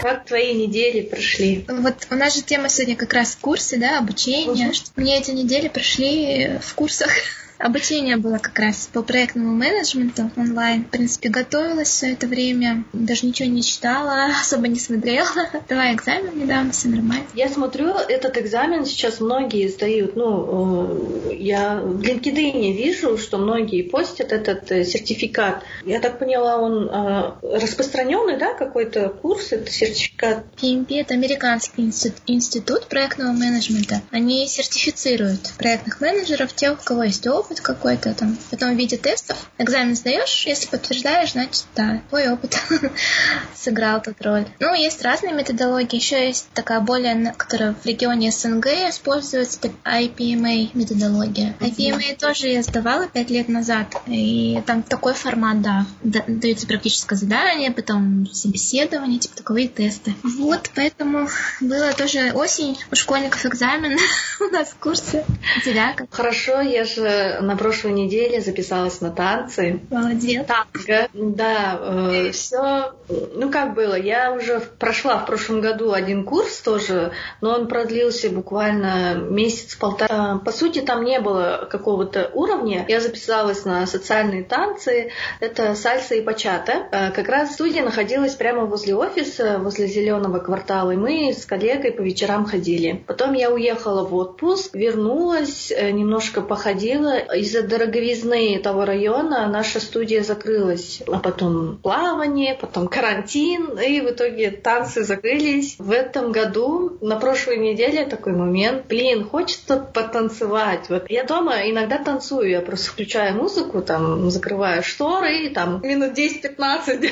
Как твои недели прошли? Вот у нас же тема сегодня как раз курсы, да, обучение. Угу. Мне эти недели прошли в курсах Обучение было как раз по проектному менеджменту онлайн. В принципе, готовилась все это время, даже ничего не читала, особо не смотрела. Два экзамена недавно, все нормально. Я смотрю, этот экзамен сейчас многие сдают. Ну, э, я в LinkedIn вижу, что многие постят этот э, сертификат. Я так поняла, он э, распространенный, да, какой-то курс, это сертификат? PMP — это американский институт, институт проектного менеджмента. Они сертифицируют проектных менеджеров, тех, у кого есть опыт, опыт какой-то там. Потом в виде тестов экзамен сдаешь, если подтверждаешь, значит, да, твой опыт сыграл тут роль. Ну, есть разные методологии. Еще есть такая более, которая в регионе СНГ используется, это IPMA методология. IPMA тоже я сдавала пять лет назад. И там такой формат, да. Дается практическое задание, потом собеседование, типа таковые тесты. Вот, поэтому было тоже осень у школьников экзамен у нас курсы. У тебя как? Хорошо, я же на прошлой неделе записалась на танцы. Молодец. Танго. Да, э, все, ну как было, я уже прошла в прошлом году один курс тоже, но он продлился буквально месяц-полтора. По сути, там не было какого-то уровня. Я записалась на социальные танцы, это сальса и бачата. Э, как раз студия находилась прямо возле офиса, возле зеленого квартала, и мы с коллегой по вечерам ходили. Потом я уехала в отпуск, вернулась, э, немножко походила, из-за дороговизны того района наша студия закрылась. А потом плавание, потом карантин, и в итоге танцы закрылись. В этом году, на прошлой неделе такой момент, блин, хочется потанцевать. Вот я дома иногда танцую, я просто включаю музыку, там, закрываю шторы, и там минут 10-15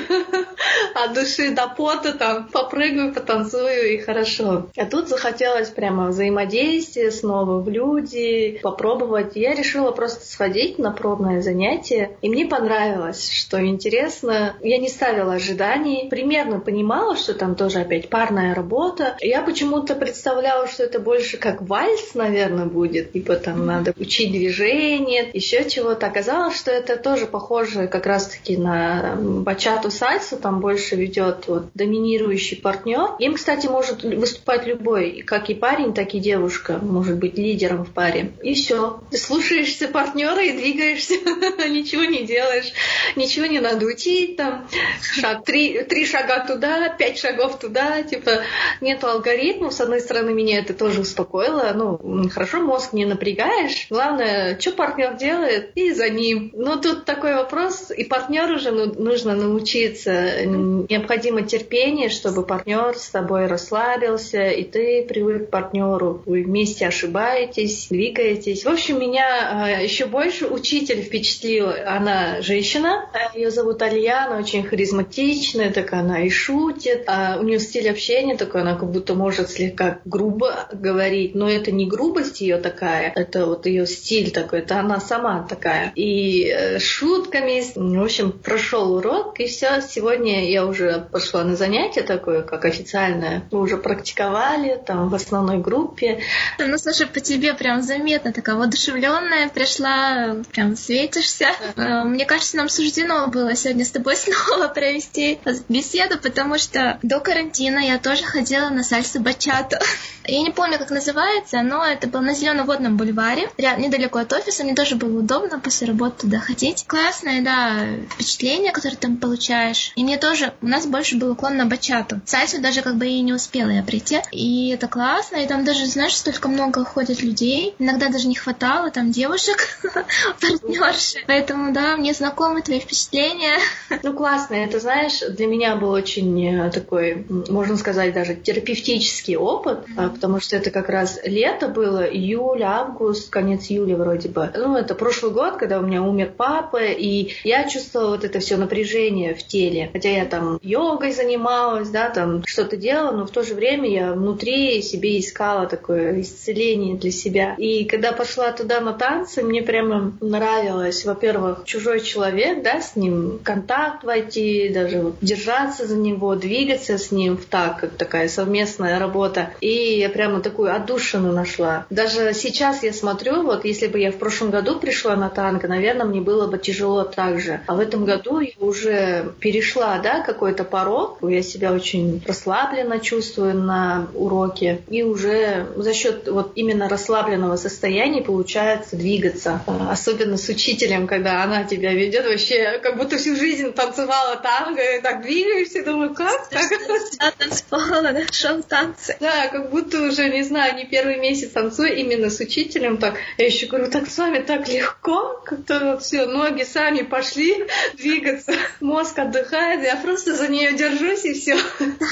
от души до пота, там, попрыгаю, потанцую, и хорошо. А тут захотелось прямо взаимодействия снова в люди, попробовать. Я решила просто просто сходить на пробное занятие. И мне понравилось, что интересно. Я не ставила ожиданий. Примерно понимала, что там тоже опять парная работа. Я почему-то представляла, что это больше как вальс, наверное, будет. Типа там надо учить движение, еще чего-то. Оказалось, что это тоже похоже как раз-таки на бачату сальсу. Там больше ведет вот доминирующий партнер. Им, кстати, может выступать любой, как и парень, так и девушка. Может быть лидером в паре. И все. Ты слушаешься партнера и двигаешься, ничего не делаешь, ничего не надо учить, там, шаг, три, три шага туда, пять шагов туда, типа, нету алгоритмов, с одной стороны, меня это тоже успокоило, ну, хорошо, мозг не напрягаешь, главное, что партнер делает, и за ним. Но тут такой вопрос, и партнеру же ну, нужно научиться, необходимо терпение, чтобы партнер с тобой расслабился, и ты привык к партнеру, вы вместе ошибаетесь, двигаетесь. В общем, меня еще больше учитель впечатлил. Она женщина, ее зовут Алия, она очень харизматичная, так она и шутит. А у нее стиль общения такой, она как будто может слегка грубо говорить, но это не грубость ее такая, это вот ее стиль такой, это она сама такая. И э, шутками, в общем, прошел урок, и все. Сегодня я уже пошла на занятие такое, как официальное. Мы уже практиковали там в основной группе. Ну, слушай, по тебе прям заметно такая воодушевленная, пришла пришла, прям светишься. Э, мне кажется, нам суждено было сегодня с тобой снова провести беседу, потому что до карантина я тоже ходила на сальсу бачату. Я не помню, как называется, но это было на Зеленоводном бульваре, недалеко от офиса. Мне тоже было удобно после работы туда ходить. Классное, да, впечатление, которое там получаешь. И мне тоже, у нас больше был уклон на бачату. Сальсу даже как бы и не успела я прийти. И это классно, и там даже, знаешь, столько много ходит людей. Иногда даже не хватало там девушек, партнерши. Поэтому, да, мне знакомы твои впечатления. Ну, классно. Это, знаешь, для меня был очень э, такой, можно сказать, даже терапевтический опыт, mm-hmm. потому что это как раз лето было, июль, август, конец июля вроде бы. Ну, это прошлый год, когда у меня умер папа, и я чувствовала вот это все напряжение в теле. Хотя я там йогой занималась, да, там что-то делала, но в то же время я внутри себе искала такое исцеление для себя. И когда пошла туда на танцы, мне прямо нравилось, во-первых, чужой человек, да, с ним контакт войти, даже вот держаться за него, двигаться с ним в так, как такая совместная работа. И я прямо такую отдушину нашла. Даже сейчас я смотрю, вот если бы я в прошлом году пришла на танго, наверное, мне было бы тяжело так же. А в этом году я уже перешла, да, какой-то порог. Я себя очень расслабленно чувствую на уроке. И уже за счет вот именно расслабленного состояния получается двигаться. Особенно с учителем, когда она тебя ведет вообще, как будто всю жизнь танцевала танго, и так двигаешься, думаю, как так? Да, танцевала, да, шел танцы. Да, как будто уже, не знаю, не первый месяц танцую именно с учителем. Так, я еще говорю, так с вами так легко, как-то вот все, ноги сами пошли двигаться, мозг отдыхает, я просто за нее держусь и все.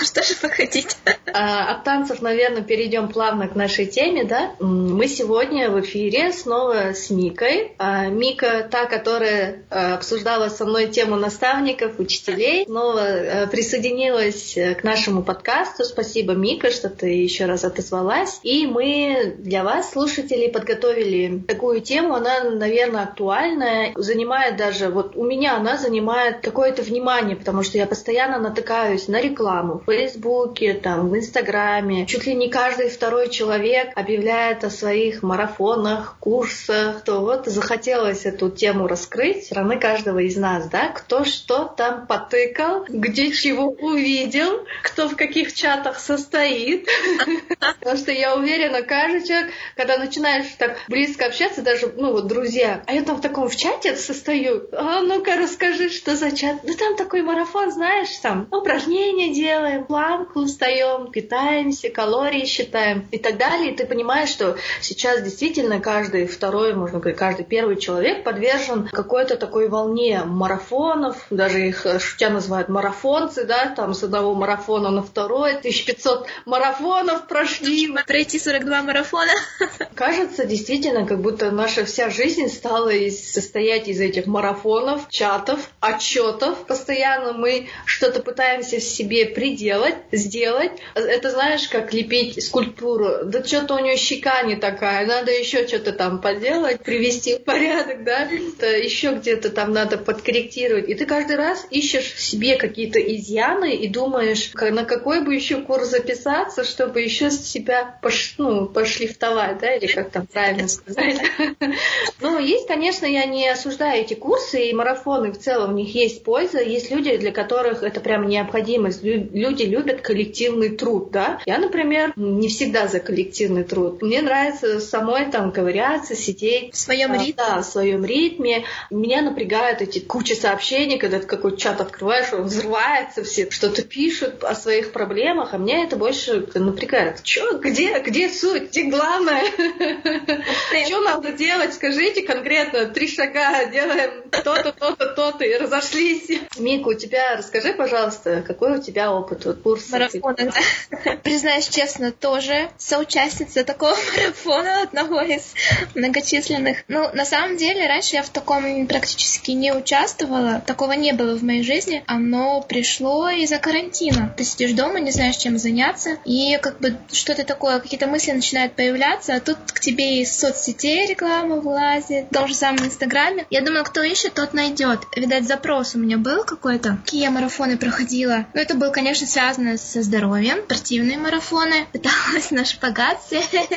Что же вы хотите? А, от танцев, наверное, перейдем плавно к нашей теме, да? Мы сегодня в эфире снова с Микой. А, Мика, та, которая а, обсуждала со мной тему наставников, учителей, снова а, присоединилась к нашему подкасту. Спасибо, Мика, что ты еще раз отозвалась. И мы для вас, слушателей, подготовили такую тему. Она, наверное, актуальная. Занимает даже, вот у меня она занимает какое-то внимание, потому что я постоянно натыкаюсь на рекламу в Фейсбуке, там, в Инстаграме. Чуть ли не каждый второй человек объявляет о своих марафонах, курсах. То вот захотелось эту тему раскрыть стороны каждого из нас, да, кто что там потыкал, где чего увидел, кто в каких чатах состоит. Потому что я уверена, каждый человек, когда начинаешь так близко общаться, даже, ну вот, друзья, а я там в таком в чате состою, а ну-ка расскажи, что за чат. Ну там такой марафон, знаешь, там упражнения делаем, планку устаем, питаемся, калории считаем и так далее. И ты понимаешь, что сейчас действительно каждый второй, можно говорить, каждый первый человек подвержен какой-то такой волне марафонов, даже их э, шутя называют марафонцы, да, там с одного марафона на второй, 1500 марафонов прошли. Пройти 42 марафона. Кажется, действительно, как будто наша вся жизнь стала из, состоять из этих марафонов, чатов, отчетов. Постоянно мы что-то пытаемся в себе приделать, сделать. Это знаешь, как лепить скульптуру. Да что-то у нее щека не такая, надо еще что-то там поделать, привести в порядок, да, еще где-то там надо подкорректировать. И ты каждый раз ищешь в себе какие-то изъяны и думаешь, на какой бы еще курс записаться, чтобы еще себя пош, ну, пошлифтовать, да, или как там правильно сказать. Ну, есть, конечно, я не осуждаю эти курсы и марафоны в целом, у них есть польза, есть люди, для которых это прям необходимость. Люди любят коллективный труд, да. Я, например, не всегда за коллективный труд. Мне нравится самой там ковыряться, сидеть. В своем а, ритме. Да, в своем ритме. Меня напрягают эти кучи сообщений, когда ты какой-то чат открываешь, он взрывается, все что-то пишут о своих проблемах, а меня это больше напрягает. Чё, где, где суть, где главное? Что надо делать? Скажите конкретно, три шага, делаем то-то, то-то, то-то, и разошлись. Мика, у тебя, расскажи, пожалуйста, какой у тебя опыт вот, курса? Марафона, да. Признаюсь честно, тоже соучастница такого марафона, одного из многочисленных. Ну, на самом деле, раньше я в таком практически не участвовала, такого не было в моей жизни. Оно пришло из-за карантина. Ты сидишь дома, не знаешь, чем заняться, и как бы что-то такое, какие-то мысли начинают появляться, а тут к тебе из соцсетей реклама вылазит, в том же самом Инстаграме. Я думаю, кто ищет, тот найдет. Видать, запрос у меня был какой-то. Какие я марафоны проходила? Ну, это было, конечно, связано со здоровьем. Спортивные марафоны. Пыталась на шпагат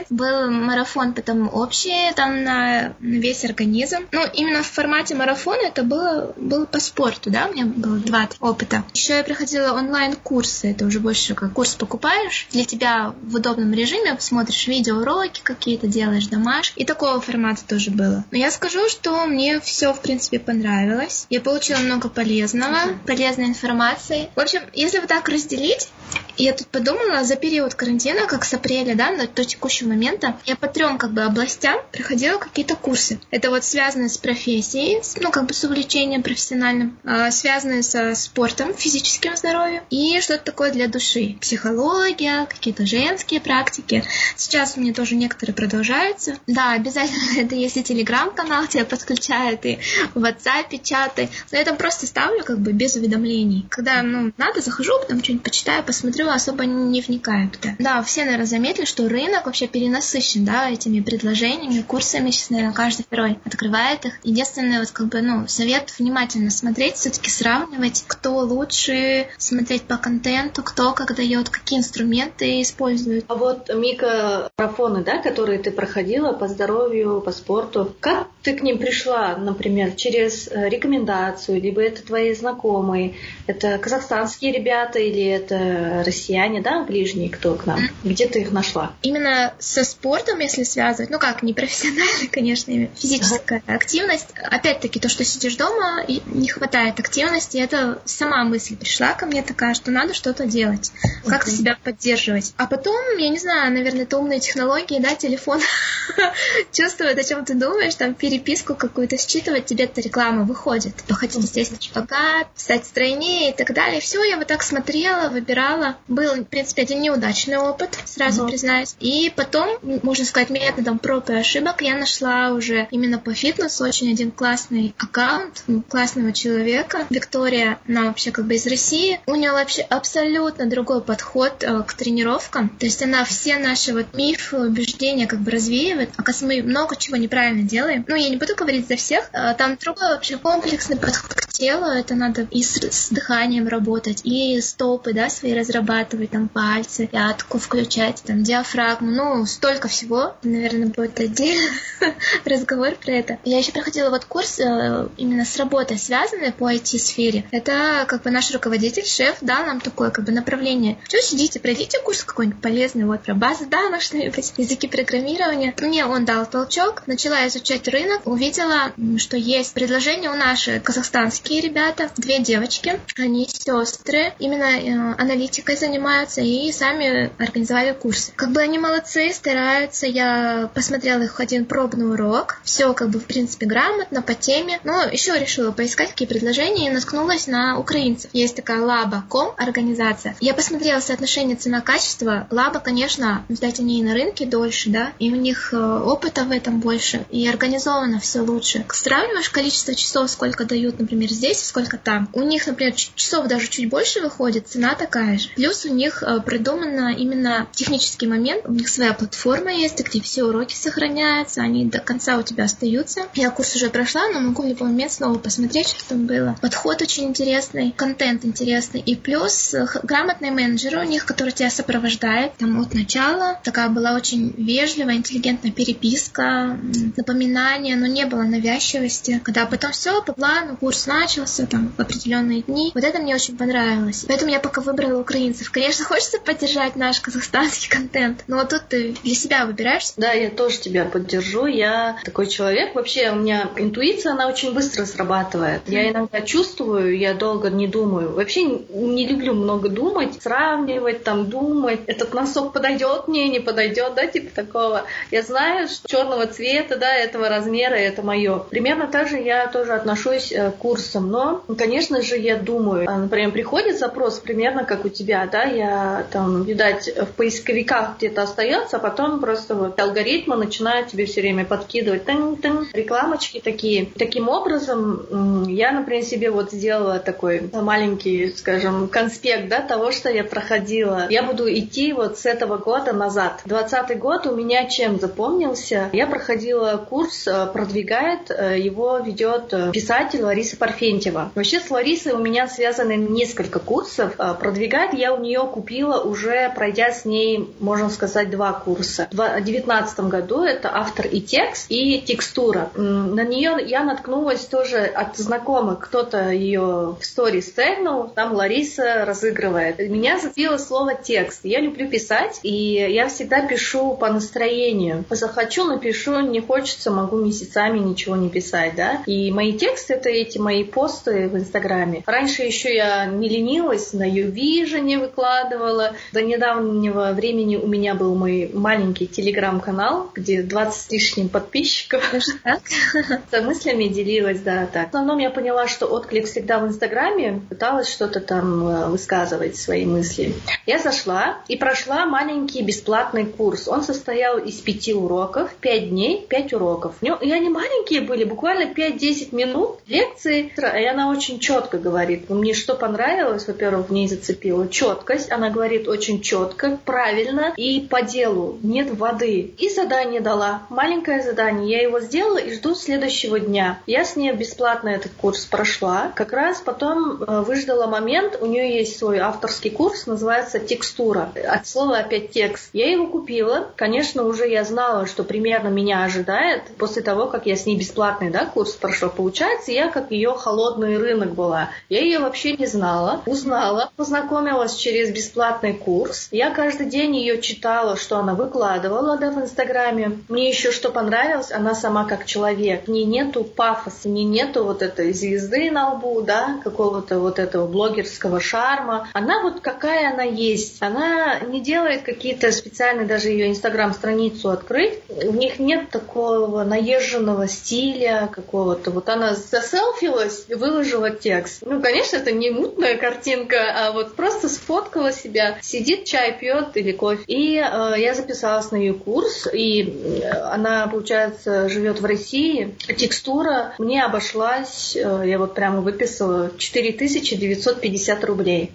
Был марафон потом общий, там на, весь организм. Ну, именно в формате марафона это было, было по спорту, да, у меня было два опыта. Еще я проходила онлайн-курсы, это уже больше как курс покупаешь, для тебя в удобном режиме смотришь видеоуроки какие-то, делаешь домашки, и такого формата тоже было. Но я скажу, что мне все, в принципе, понравилось. Я получила много полезного, полезной информации. В общем, если вот так разделить, я тут подумала, за период карантина, как с апреля, да, до текущего момента, я по трем как бы областям проходила какие-то курсы. Это вот связано с профессией, ну, как бы с увлечением профессиональным, а, связанные со спортом, физическим здоровьем и что-то такое для души. Психология, какие-то женские практики. Сейчас у меня тоже некоторые продолжаются. Да, обязательно это есть и телеграм-канал, тебя подключают, и в WhatsApp чаты. Но я там просто ставлю как бы без уведомлений. Когда, ну, надо, захожу, потом что-нибудь почитаю, посмотрю, особо особо не вникают. Да, да все, наверное, заметили, что рынок вообще перенасыщен, да, этими предложениями, курсами. Сейчас, наверное, каждый второй открывает их. Единственное, вот как бы, ну, совет внимательно смотреть, все-таки сравнивать, кто лучше, смотреть по контенту, кто как дает, какие инструменты используют. А вот микрофоны, да, которые ты проходила по здоровью, по спорту, как ты к ним пришла, например, через э, рекомендацию, либо это твои знакомые, это казахстанские ребята или это россияне, да, ближние, кто к нам? Где ты их нашла? Именно со спортом, если связывать, ну как, не профессионально, конечно, физическая ага. активность. Опять-таки, то, что сидишь дома, и не хватает активности, это сама мысль пришла ко мне такая, что надо что-то делать, как-то себя поддерживать. А потом, я не знаю, наверное, это умные технологии, да, телефон чувствует, о чем ты думаешь, там переписку какую-то считывать, тебе эта реклама выходит. Походить, естественно, шпагат, стать стройнее и так далее. Все, я вот так смотрела, выбирала. Был, в принципе, один неудачный опыт, сразу uh-huh. признаюсь. И потом, можно сказать, методом проб и ошибок я нашла уже именно по фитнесу очень один классный аккаунт классного человека. Виктория, она вообще как бы из России. У нее вообще абсолютно другой подход э, к тренировкам. То есть она все наши вот мифы, убеждения как бы развеивает. Оказывается, мы много чего неправильно делаем. Ну, я не буду говорить за всех. Э, там другой вообще комплексный подход к телу. Это надо и с, с дыханием работать, и стопы, да, свои разрабатывать, там пальцы, пятку включать, там диафрагму. Ну, столько всего. Наверное, будет отдельный разговор про это. Я еще проходила вот курс э, именно с работой, связанной по IT-сфере. Это как бы наш руководитель, шеф, дал нам такое как бы направление. Что сидите, пройдите курс какой-нибудь полезный, вот про базы данных, что-нибудь, языки программирования. Мне он дал толчок, начала изучать рынок, увидела, что есть предложение у наши казахстанские ребята, две девочки, они сестры, именно э, аналитикой занимаются и сами организовали курсы. Как бы они молодцы, стараются, я посмотрела их один пробный урок, все как бы в принципе грамотно, по теме, но еще решила поискать какие предложения и наткнулась на украинцев. Есть такая Laba.com организация. Я посмотрела соотношение цена-качество. Лаба, конечно, видать, они и на рынке дольше, да, и у них э, опыта в этом больше, и организовано все лучше. Сравниваешь количество часов, сколько дают, например, здесь, сколько там. У них, например, часов даже чуть больше выходит, цена такая же. Плюс у них э, придумано именно технический момент. У них своя платформа есть, где все уроки сохраняются, они до конца у тебя остаются. Я курс уже прошла, но могу в любой момент снова посмотреть, что там было. Подход очень интересный, контент интересный. И плюс э, грамотный менеджер у них, который тебя сопровождает там от начала. Такая была очень вежливая, интеллигентная переписка, напоминания, но не было навязчивости. Когда потом все по плану, курс начался там в определенные дни. Вот это мне очень понравилось. Поэтому я пока выбрала украинцев. Конечно, хочется поддержать наш казахстанский контент, но вот тут ты для себя выбираешь. Да, я тоже тебя поддержу. Я такой человек. Вообще у меня интуиция, она очень быстро срабатывает. Я иногда чувствую, я долго не думаю. Вообще не люблю много думать, сравнивать, там думать. Этот носок подойдет мне, не подойдет, да, типа такого. Я знаю, что черного цвета, да, этого размера, это мое. Примерно так же я тоже отношусь э, к курсам. Но, конечно же, я думаю, а, например, приходит запрос примерно как у тебя, да, я там, видать, в поисковиках где-то остается, а потом просто вот алгоритмы начинают тебе все время подкидывать тын -тын, рекламочки такие. Таким образом, я, например, себе вот сделала такой маленький, скажем, конспект, да, того, что я проходила. Я буду идти вот с этого года назад. Двадцатый год у меня чем запомнился? Я проходила курс э, «Продвигает», э, его ведет э, писатель Лариса Парфентьева. Вообще с Ларисой у меня связаны несколько курсов. «Продвигает» я у нее купила уже, пройдя с ней, можно сказать, два курса. В 2019 году это автор и текст, и текстура. На нее я наткнулась тоже от знакомых. Кто-то ее в сторис тегнул, там Лариса разыгрывает. Меня зацепило слово текст. Я люблю писать, и я всегда пишу по настроению. Захочу, напишу, не хочется, могу месяцами ничего не писать, да. И мои тексты это эти мои посты в Инстаграме. Раньше еще я не ленилась, на Ювижене выкладывала. До недавнего времени у меня был мой маленький телеграм-канал, где 20 с лишним подписчиков. С мыслями делилась, да, так. В основном я поняла, что отклик всегда в Инстаграме, пыталась что-то там э, высказывать, свои мысли. Я зашла и прошла маленький бесплатный курс. Он состоял из пяти уроков, пять дней, пять уроков. И они маленькие были, буквально 5-10 минут лекции. И она очень четко говорит. Мне что понравилось, во-первых, в ней зацепила четкость. Она говорит очень четко, правильно и по делу. Нет воды. И задание дала. Маленькое задание. Я его сделала и жду следующего дня. Я с ней бесплатно этот курс прошла. Как раз потом э, выждала момент. У нее есть свой авторский курс, называется «Текстура». От слова опять текст. Я его купила. Конечно, уже я знала, что примерно меня ожидает после того, как я с ней бесплатный да, курс прошла. Получается, я как ее холодный рынок была. Я ее вообще не знала. Узнала, познакомилась через бесплатный курс. Я каждый день ее читала, что она выкладывала да, в Инстаграме. Мне еще что понравилось, она сама как человек. В ней нету пафоса, в ней нету вот этой звезды на лбу, да, какого-то вот этого блогерского шарма. Она вот какая она есть. Она не делает какие-то специальные, даже ее инстаграм-страницу открыть. В них нет такого наезженного стиля какого-то. Вот она заселфилась, выложила текст. Ну, конечно, это не мутная картинка, а вот просто сфоткала себя, сидит, чай пьет или кофе. И э, я записалась на ее курс, и э, она, получается, живет в России. Текстура мне обошлась, э, я вот прямо выписала, 4950 рублей.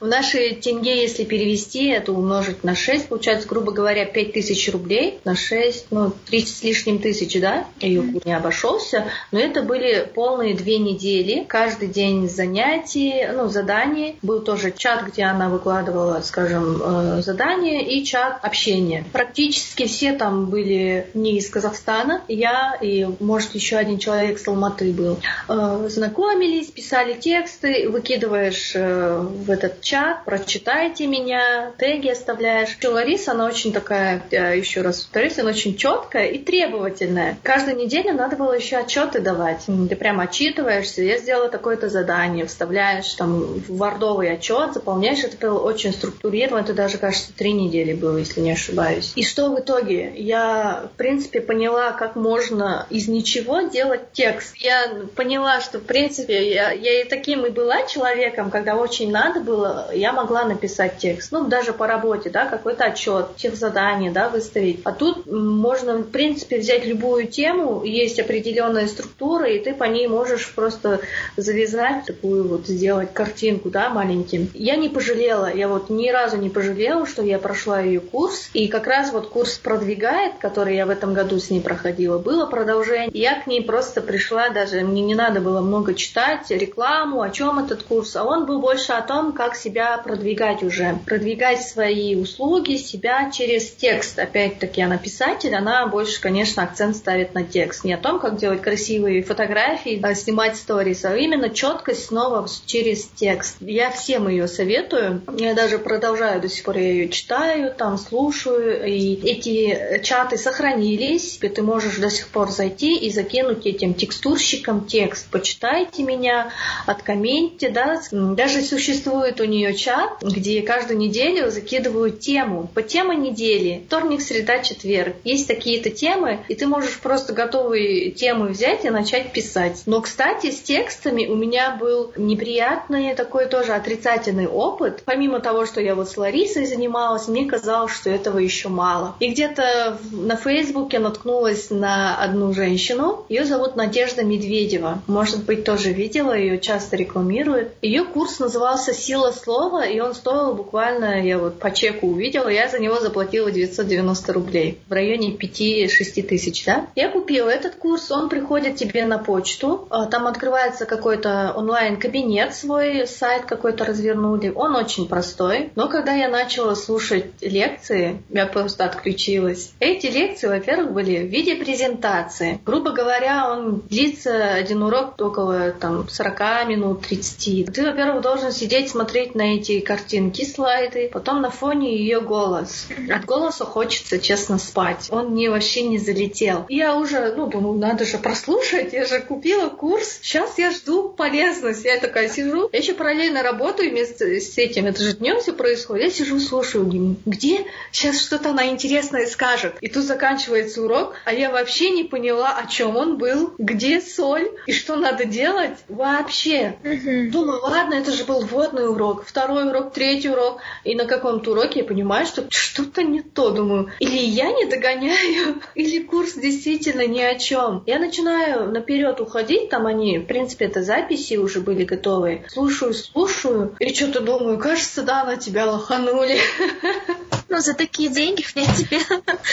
В наши тенге, если перевести, это умножить на 6, получается, грубо говоря, 5000 рублей на 6, ну, 30 с лишним тысяч, да, ее не обошелся. Но это были полные две недели, каждый день занятий, ну, заданий. Был тоже чат, где она выкладывала, скажем, э, задания и чат общения. Практически все там были не из Казахстана. Я и, может, еще один человек с Алматы был. Э, знакомились, писали тексты, выкидываешь э, в этот чат, прочитайте меня, теги оставляешь. Лариса, она очень такая, еще раз повторюсь, она очень четкая и требовательная. Каждую неделю надо было еще отчеты давать. Ты прям отчитываешься, я сделала такое-то задание, вставляешь там в вардовый отчет, заполняешь, это было очень структурировано, это даже, кажется, три недели было, если не ошибаюсь. И что в итоге? Я, в принципе, поняла, как можно из ничего делать текст. Я поняла, что, в принципе, я, я и таким и была человеком, когда очень надо было, я могла написать текст. Ну, даже по работе, да, какой-то отчет, тех задания, да, выставить. А тут можно, в принципе, взять любую тему, есть определенная структура, и ты по ней можешь просто завязать такую вот, сделать картинку, да, маленьким. Я не пожалела, я вот ни разу не пожалела, что я прошла ее курс, и как раз вот курс продвигает, который я в этом году с ней проходила, было продолжение. Я к ней просто пришла, даже мне не надо было много читать рекламу, о чем этот курс, а он был больше о том, как себя продвигать уже, продвигать свои услуги, себя через текст. Опять-таки, она писатель, она больше, конечно, акцент ставит на текст. Не о том, как делать красивые фотографии, а снимать сторис, а именно четкость снова через текст. Я всем ее советую. Я даже продолжаю до сих пор, я ее читаю, там слушаю. И эти чаты сохранились. И ты можешь до сих пор зайти и закинуть этим текстурщикам текст. Почитайте меня, откомменте, да. Даже существует у нее чат, где каждую неделю закидывают тему. По теме недели. Вторник, среда, четверг. Есть такие-то темы, и ты можешь просто готовые темы взять и начать писать. Но, кстати, с текстами у меня был неприятный такой тоже отрицательный опыт. Помимо того, что я вот с Ларисой занималась, мне казалось, что этого еще мало. И где-то на Фейсбуке наткнулась на одну женщину. Ее зовут Надежда Медведева. Может быть, тоже видела, ее часто рекламируют. Ее курс назывался «Сила слова», и он стоил буквально, я вот по чеку увидела, я за него заплатила 990 рублей. В районе 5-6 тысяч, да? Я купила этот курс, он приходит тебе на почту, а, там открывается какой-то онлайн-кабинет свой, сайт какой-то развернули, он очень простой, но когда я начала слушать лекции, я просто отключилась. Эти лекции, во-первых, были в виде презентации. Грубо говоря, он длится один урок около там 40 минут, 30. Ты, во-первых, должен сидеть, смотреть на эти картинки, слайды, потом на фоне ее голос. От голоса хочется, честно, спать. Он мне вообще не залетел. Я уже, ну, думаю, надо же прослушать, я же купила курс, сейчас я жду полезность. Я такая сижу, я еще параллельно работаю вместе с этим, это же днем все происходит. Я сижу, слушаю, где сейчас что-то она интересное скажет. И тут заканчивается урок, а я вообще не поняла, о чем он был, где соль и что надо делать вообще. Угу. Думаю, ладно, это же был вводный урок, второй урок, третий урок. И на каком-то уроке я понимаю, что что-то не то. Думаю, или я не догоняю, или курс действительно ни о чем. Я начинаю наперед уходить, там они, в принципе, это записи уже были готовы. Слушаю, слушаю, и что-то думаю, кажется, да, на тебя лоханули. Ну, за такие деньги, в принципе.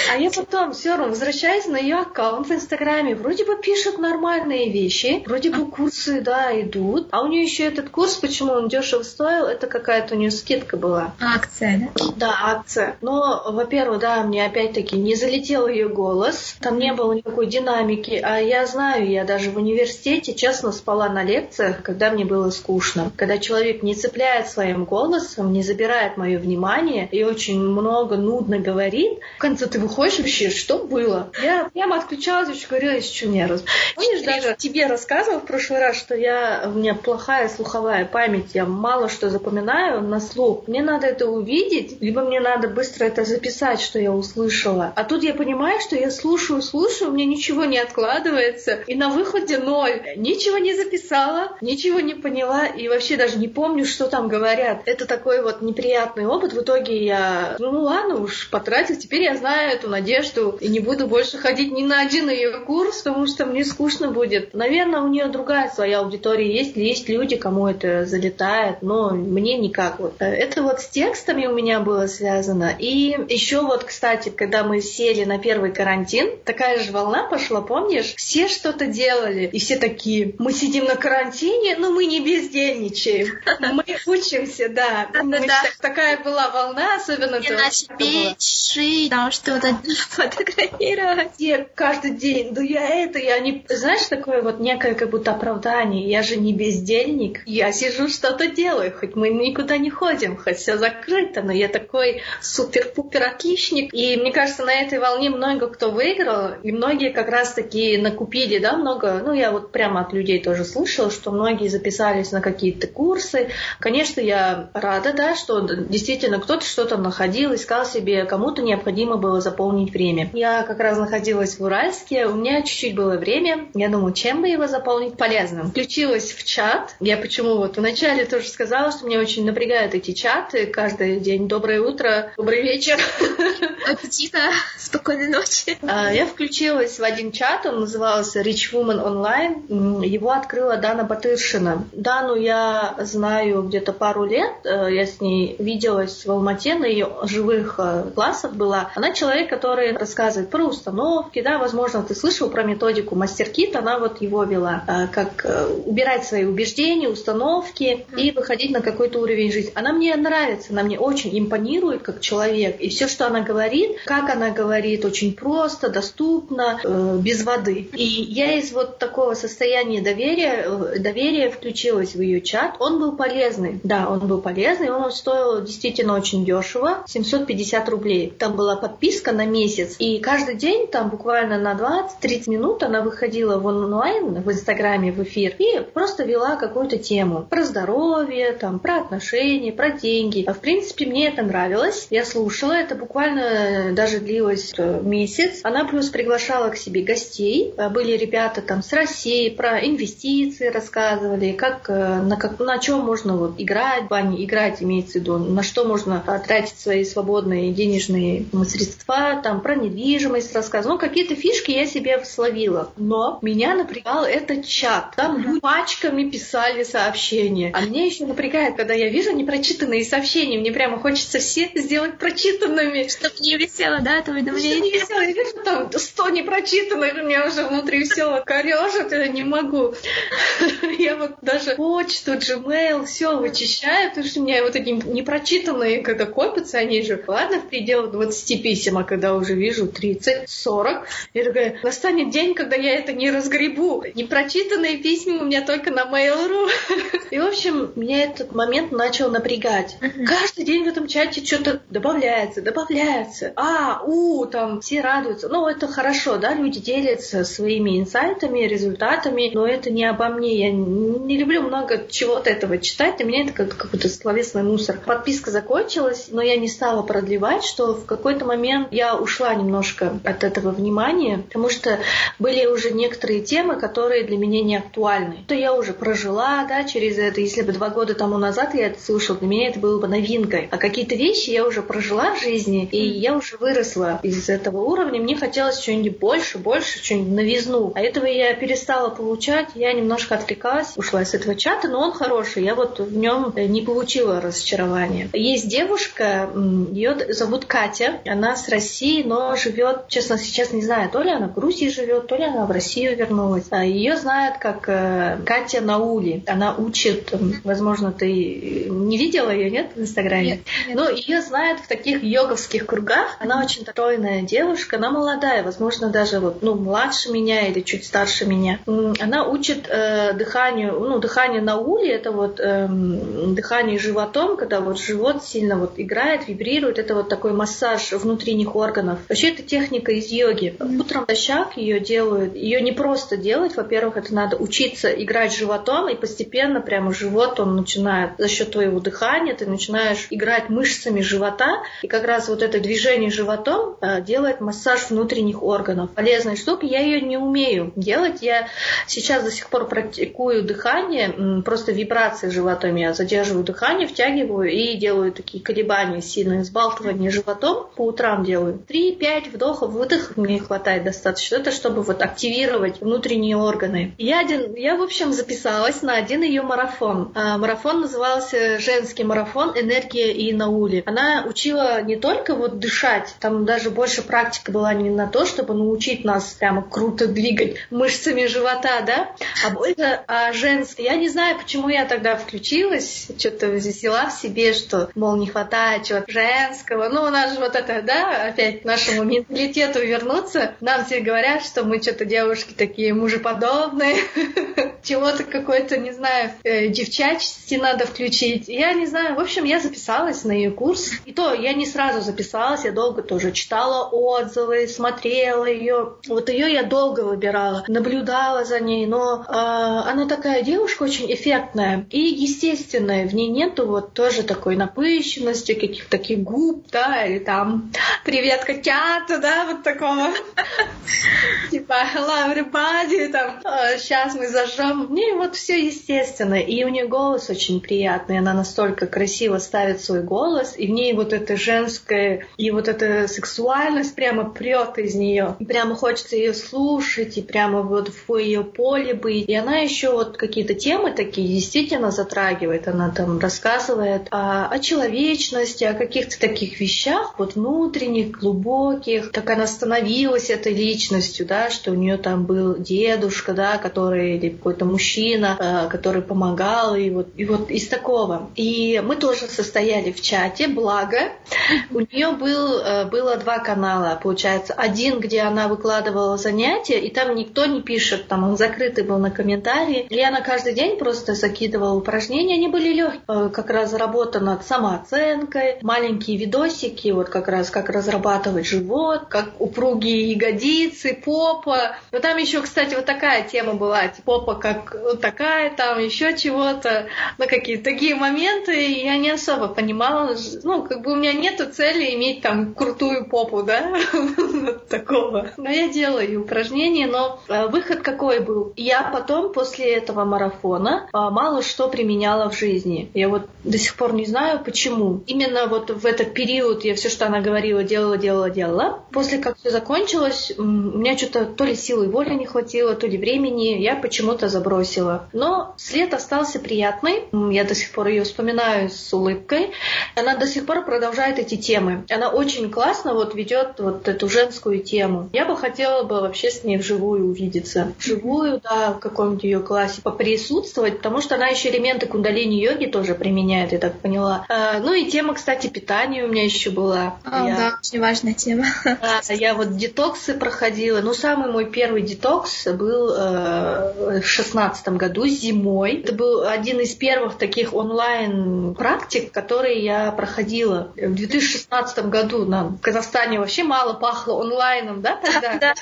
А я потом все равно возвращаюсь на ее аккаунт в Инстаграме. Вроде бы пишет нормальные вещи. Вроде бы курсы, да, идут. А у нее еще этот курс, почему он дешево стоил, это какая-то у нее скидка была. Акция, да? Да, акция. Но, во-первых, да, мне опять-таки не залетел ее голос. Там не было никакой динамики. А я знаю, я даже в университете честно спала на лекциях, когда мне было скучно. Когда человек не цепляет своим голосом, не забирает мое внимание и очень много много, нудно говорит, в конце ты выходишь вообще, что было? Я прямо отключалась, еще говорила, еще не раз. Помнишь, даже тебе рассказывала в прошлый раз, что я, у меня плохая слуховая память, я мало что запоминаю на слух. Мне надо это увидеть, либо мне надо быстро это записать, что я услышала. А тут я понимаю, что я слушаю, слушаю, у меня ничего не откладывается, и на выходе ноль. Ничего не записала, ничего не поняла, и вообще даже не помню, что там говорят. Это такой вот неприятный опыт. В итоге я, ну, ну ладно уж, потратил, теперь я знаю эту надежду и не буду больше ходить ни на один ее курс, потому что мне скучно будет. Наверное, у нее другая своя аудитория есть, есть люди, кому это залетает, но мне никак. Вот. Это вот с текстами у меня было связано. И еще вот, кстати, когда мы сели на первый карантин, такая же волна пошла, помнишь? Все что-то делали, и все такие, мы сидим на карантине, но мы не бездельничаем. Мы учимся, да. Такая была волна, особенно петь, шить, там что-то фотографировать. Я каждый день, да я это, я не... Знаешь, такое вот некое как будто оправдание. Я же не бездельник. Я сижу, что-то делаю, хоть мы никуда не ходим, хоть все закрыто, но я такой супер-пупер отличник. И мне кажется, на этой волне много кто выиграл, и многие как раз-таки накупили, да, много, ну, я вот прямо от людей тоже слышала, что многие записались на какие-то курсы. Конечно, я рада, да, что действительно кто-то что-то находил, искал себе, кому-то необходимо было заполнить время. Я как раз находилась в Уральске, у меня чуть-чуть было время, я думаю, чем бы его заполнить полезным. Включилась в чат, я почему вот вначале тоже сказала, что меня очень напрягают эти чаты, каждый день доброе утро, добрый вечер. Аппетита, спокойной ночи. А, я включилась в один чат, он назывался Rich Woman Online, его открыла Дана Батыршина. Дану я знаю где-то пару лет, э, я с ней виделась в Алмате на ее живых э, классах была. Она человек, который рассказывает про установки, да, возможно, ты слышал про методику мастер-кит, она вот его вела, э, как э, убирать свои убеждения, установки и выходить на какой-то уровень жизни. Она мне нравится, она мне очень импонирует как человек, и все, что она говорит, как она говорит, очень просто, доступно, без воды. И я из вот такого состояния доверия, доверия включилась в ее чат. Он был полезный, да, он был полезный, он стоил действительно очень дешево, 750 рублей. Там была подписка на месяц, и каждый день там буквально на 20-30 минут она выходила в онлайн, в Инстаграме, в эфир, и просто вела какую-то тему про здоровье, там, про отношения, про деньги. А в принципе, мне это нравилось. Я слушала, это буквально даже длилось э, месяц. Она плюс приглашала к себе гостей. Э, были ребята там с России, про инвестиции рассказывали, как, э, на, как, на чем можно вот играть, бане играть имеется в виду, на что можно тратить свои свободные денежные средства, там про недвижимость рассказывал. Ну, какие-то фишки я себе словила. Но меня напрягал этот чат. Там люди пачками писали сообщения. А мне еще напрягает, когда я вижу непрочитанные сообщения. Мне прямо хочется все сделать прочитанными. Чтобы не висело, да, это уведомление? не висело. Я вижу там сто непрочитанных, у меня уже внутри все корежит, я не могу. Я вот даже почту, Gmail, все вычищаю, потому что у меня вот эти непрочитанные, когда копятся, они же, ладно, в пределах 20 писем, а когда уже вижу 30, 40, я такая, настанет день, когда я это не разгребу. Непрочитанные письма у меня только на Mail.ru. И, в общем, меня этот момент начал напрягать. Каждый день в этом чате что-то добавляется, добавляется. А, у, там, все радуются. Ну, это хорошо, да, люди делятся своими инсайтами, результатами, но это не обо мне. Я не люблю много чего-то этого читать, для меня это как какой-то словесный мусор. Подписка закончилась, но я не стала стала продлевать, что в какой-то момент я ушла немножко от этого внимания, потому что были уже некоторые темы, которые для меня не актуальны. То я уже прожила, да, через это. Если бы два года тому назад я это слушала, для меня это было бы новинкой. А какие-то вещи я уже прожила в жизни, и я уже выросла из этого уровня. Мне хотелось что-нибудь больше, больше, что-нибудь новизну. А этого я перестала получать. Я немножко отвлекалась, ушла из этого чата, но он хороший. Я вот в нем не получила разочарования. Есть девушка, ее зовут Катя. Она с России, но живет, честно, сейчас не знаю, то ли она в Грузии живет, то ли она в Россию вернулась. А ее знают как э, Катя Наули. Она учит, возможно, ты не видела ее, нет, в Инстаграме? Нет, нет. Но ее знают в таких йоговских кругах. Она очень стройная девушка, она молодая, возможно, даже вот, ну, младше меня или чуть старше меня. Она учит э, дыханию, ну, дыхание на уле, это вот э, дыхание животом, когда вот живот сильно вот играет, вибрирует, это вот такой массаж внутренних органов. Вообще это техника из йоги. Утром дощак ее делают. Ее не просто делать, во-первых, это надо учиться играть животом, и постепенно прямо живот он начинает за счет твоего дыхания, ты начинаешь играть мышцами живота, и как раз вот это движение животом э, делает массаж внутренних органов. Полезная штука, я ее не умею делать. Я сейчас до сих пор практикую дыхание, просто вибрации животом. Я задерживаю дыхание, втягиваю и делаю такие колебания сильные, сбалтывание животом по утрам делаю. 3-5 вдохов, выдохов мне хватает достаточно. Это чтобы вот активировать внутренние органы. Я, один, я в общем, записалась на один ее марафон. А, марафон назывался «Женский марафон. Энергия и наули». Она учила не только вот дышать, там даже больше практика была не на то, чтобы научить нас прямо круто двигать мышцами живота, да, а больше о женском. Я не знаю, почему я тогда включилась, что-то взяла в себе, что, мол, не хватает чего-то женского. Ну, у нас же вот это, да, опять нашему менталитету вернуться. Нам все говорят, что мы что-то девушки такие мужеподобные, чего-то какой-то, не знаю, э, девчачести надо включить. Я не знаю, в общем, я записалась на ее курс. И то я не сразу записалась, я долго тоже читала отзывы, смотрела ее. Вот ее я долго выбирала, наблюдала за ней, но э, она такая девушка очень эффектная и естественная. В ней нету вот тоже такой напыщенности, каких-то таких губ, да, или там привет котята, да, вот такого. Типа hello everybody, там сейчас мы зажжем. Мне вот все естественно. И у нее голос очень приятный, она настолько красиво ставит свой голос, и в ней вот это женское, и вот эта сексуальность прямо прет из нее. Прямо хочется ее слушать, и прямо вот в ее поле быть. И она еще вот какие-то темы такие действительно затрагивает. Она там рассказывает о, о человечности, о каких-то таких вещах, вот внутренних, глубоких. Как она становилась этой личностью, да, что у нее там был дедушка, да, который, или какой-то мужчина, э, который помогал, и вот, и вот из такого. И мы тоже состояли в чате, благо. У нее был, э, было два канала, получается. Один, где она выкладывала занятия, и там никто не пишет, там он закрытый был на комментарии. И она каждый день просто закидывала упражнения, они были легкие. Э, как раз работа над самооценкой, маленькие видосики, вот как раз как разрабатывать живот, как упругие ягодицы, попа. Но там еще, кстати, вот такая тема была, типа, попа как такая, там еще чего-то, ну какие-то такие моменты, я не особо понимала, ну, как бы у меня нету цели иметь там крутую попу, да, такого. Но я делаю упражнения, но э, выход какой был? Я потом, после этого марафона, э, мало что применяла в жизни. Я вот до сих пор не знаю, почему. Именно вот в этот период я все, что она говорила, делала, делала, делала. После как все закончилось, у меня что-то то ли силы воли не хватило, то ли времени, я почему-то забросила. Но след остался приятный. Я до сих пор ее вспоминаю с улыбкой. Она до сих пор продолжает эти темы. Она очень классно вот ведет вот эту женскую тему. Я бы хотела бы вообще с ней вживую увидеться. Вживую, да, в каком-нибудь ее классе поприсутствовать, потому что она еще элементы кундалини-йоги тоже применяет, я так поняла. А, ну и тема, кстати, питания у меня еще была. О, я... Да, очень важная тема. Да, я вот детоксы проходила. Ну, самый мой первый детокс был э, в шестнадцатом году зимой. Это был один из первых таких онлайн практик, которые я проходила в 2016 году. Нам в Казахстане вообще мало пахло онлайном, да, тогда? Да.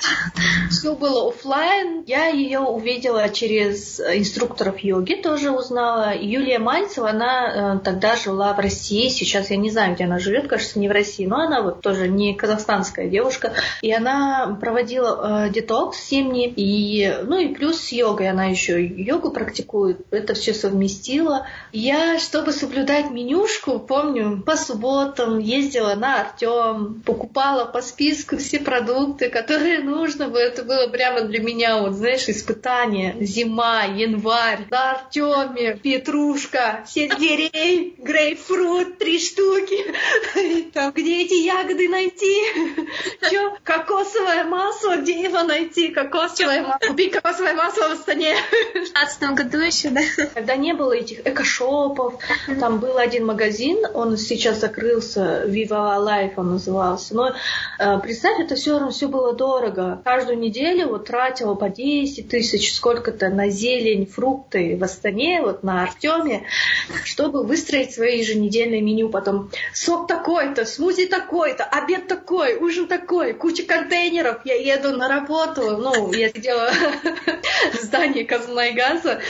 Все было офлайн. Я ее увидела через инструкторов йоги, тоже узнала. Юлия Мальцева, она э, тогда жила в России, сейчас я не знаю, где она живет, кажется, не в России, но она вот тоже не казахстанская девушка. И она проводила э, детокс зимний, и, ну и плюс с йогой она еще йогу практикует, это все совместила. Я, чтобы соблюдать менюшку, помню, по субботам ездила на Артем, покупала по списку все продукты, которые нужно было. Это было прямо для меня, вот, знаешь, испытание. Зима, январь, на Артеме, петрушка, сельдерей, грейпфрут, три штуки. Там, где эти ягоды найти? Чё? Кокосовое масло, где его найти? Кокосовое масло. Купить кокосовое масло в Астане. В 15 году еще, да? Когда не было этих экошопов, там был один магазин, он сейчас закрылся, Viva Life он назывался. Но э, представь, это все равно все было дорого. Каждую неделю вот тратила по 10 тысяч, сколько-то на зелень, фрукты в Астане, вот на Артеме, чтобы выстроить свои еженедельные меню. Потом сок такой-то, смузи такой-то, обед такой, ужин такой, куча контейнеров. Я еду на работу, ну, я сидела в здании Казмайгаза,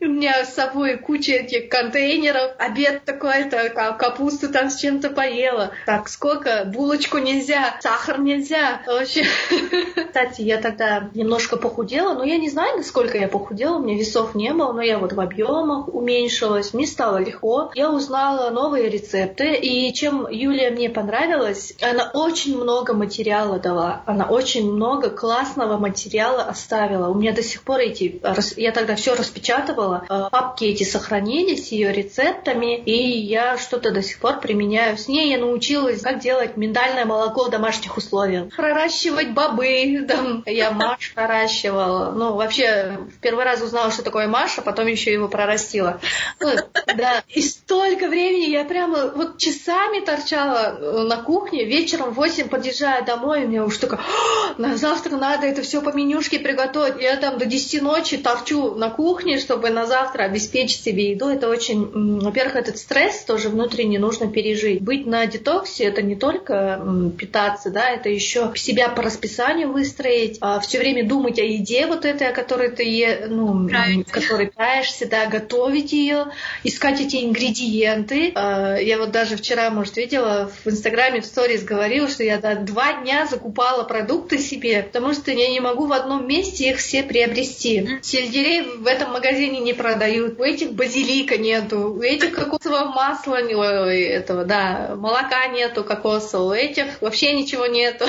у меня с собой куча этих контейнеров, обед такой-то, капусту там с чем-то поела. Так, сколько? Булочку нельзя, сахар нельзя. Вообще. Кстати, я тогда немножко похудела, но я не знаю, насколько я похудела, у меня весов не было, но я вот в объемах уменьшилась, мне стало легко. Я узнала новые рецепты, и чем Юлия мне понравилась, она очень много материала дала, она очень много классного материала оставила. У меня до сих пор эти, я тогда все распечатывала, э, папки эти сохранились ее рецептами, и я что-то до сих пор применяю. С ней я научилась, как делать миндальное молоко в домашних условиях. Проращивать бобы, там, я маш проращивала. Ну, вообще, в первый раз узнала, что такое маш, а потом еще его прорастила. Ну, да. И столько времени я прямо вот часами торчала э, на кухне, вечером в 8 подъезжая домой, и мне уж только на завтра надо это все по менюшке приготовить. Я там до 10 ночи торчу на кухне, чтобы на завтра обеспечить себе еду. Это очень, во-первых, этот стресс тоже внутренне нужно пережить. Быть на детоксе это не только питаться, да, это еще себя по расписанию выстроить, а все время думать о еде вот этой, о которой ты е, ну, в которой питаешься, да, готовить ее, искать эти ингредиенты. А, я вот даже вчера, может, видела в Инстаграме в сторис говорила, что я да, два дня закупала продукты себе, потому что я не могу в одном месте их все приобрести. Сельдерей в этом магазине не продают, у этих базилика нету, у этих кокосового масла, ой, этого, да, молока нету кокосового, у этих вообще ничего нету.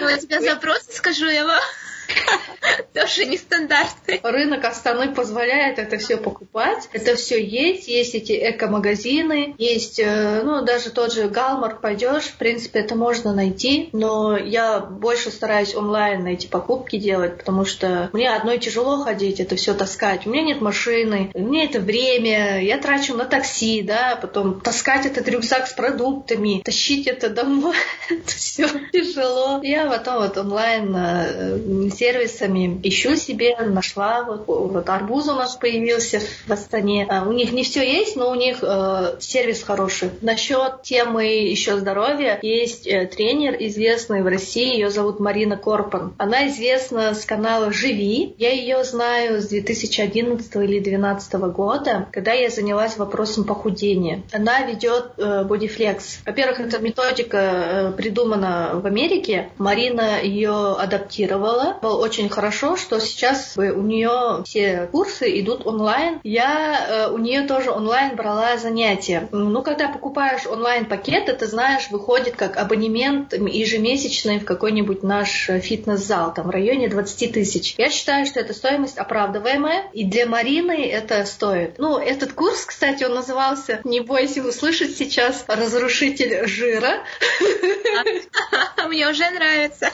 Ну, у тебя запросы, скажу я вам. Тоже нестандартный. Рынок Астаны позволяет это все покупать. Это все есть. Есть эти эко-магазины. Есть, э, ну, даже тот же Галмар пойдешь. В принципе, это можно найти. Но я больше стараюсь онлайн эти покупки делать, потому что мне одной тяжело ходить, это все таскать. У меня нет машины, у меня это время. Я трачу на такси, да, потом таскать этот рюкзак с продуктами, тащить это домой. это все тяжело. Я потом вот онлайн э, сервисами ищу себе, нашла, вот, вот арбуз у нас появился в Астане. А, у них не все есть, но у них э, сервис хороший. Насчет темы еще здоровья, есть э, тренер, известный в России, ее зовут Марина Корпан. Она известна с канала «Живи». Я ее знаю с 2011 или 2012 года, когда я занялась вопросом похудения. Она ведет э, Bodyflex. Во-первых, эта методика э, придумана в Америке. Марина ее адаптировала очень хорошо, что сейчас у нее все курсы идут онлайн. Я э, у нее тоже онлайн брала занятия. Ну, когда покупаешь онлайн-пакет, это, знаешь, выходит как абонемент ежемесячный в какой-нибудь наш фитнес-зал, там в районе 20 тысяч. Я считаю, что эта стоимость оправдываемая, и для Марины это стоит. Ну, этот курс, кстати, он назывался, не бойся услышать сейчас, «Разрушитель жира». Мне уже нравится.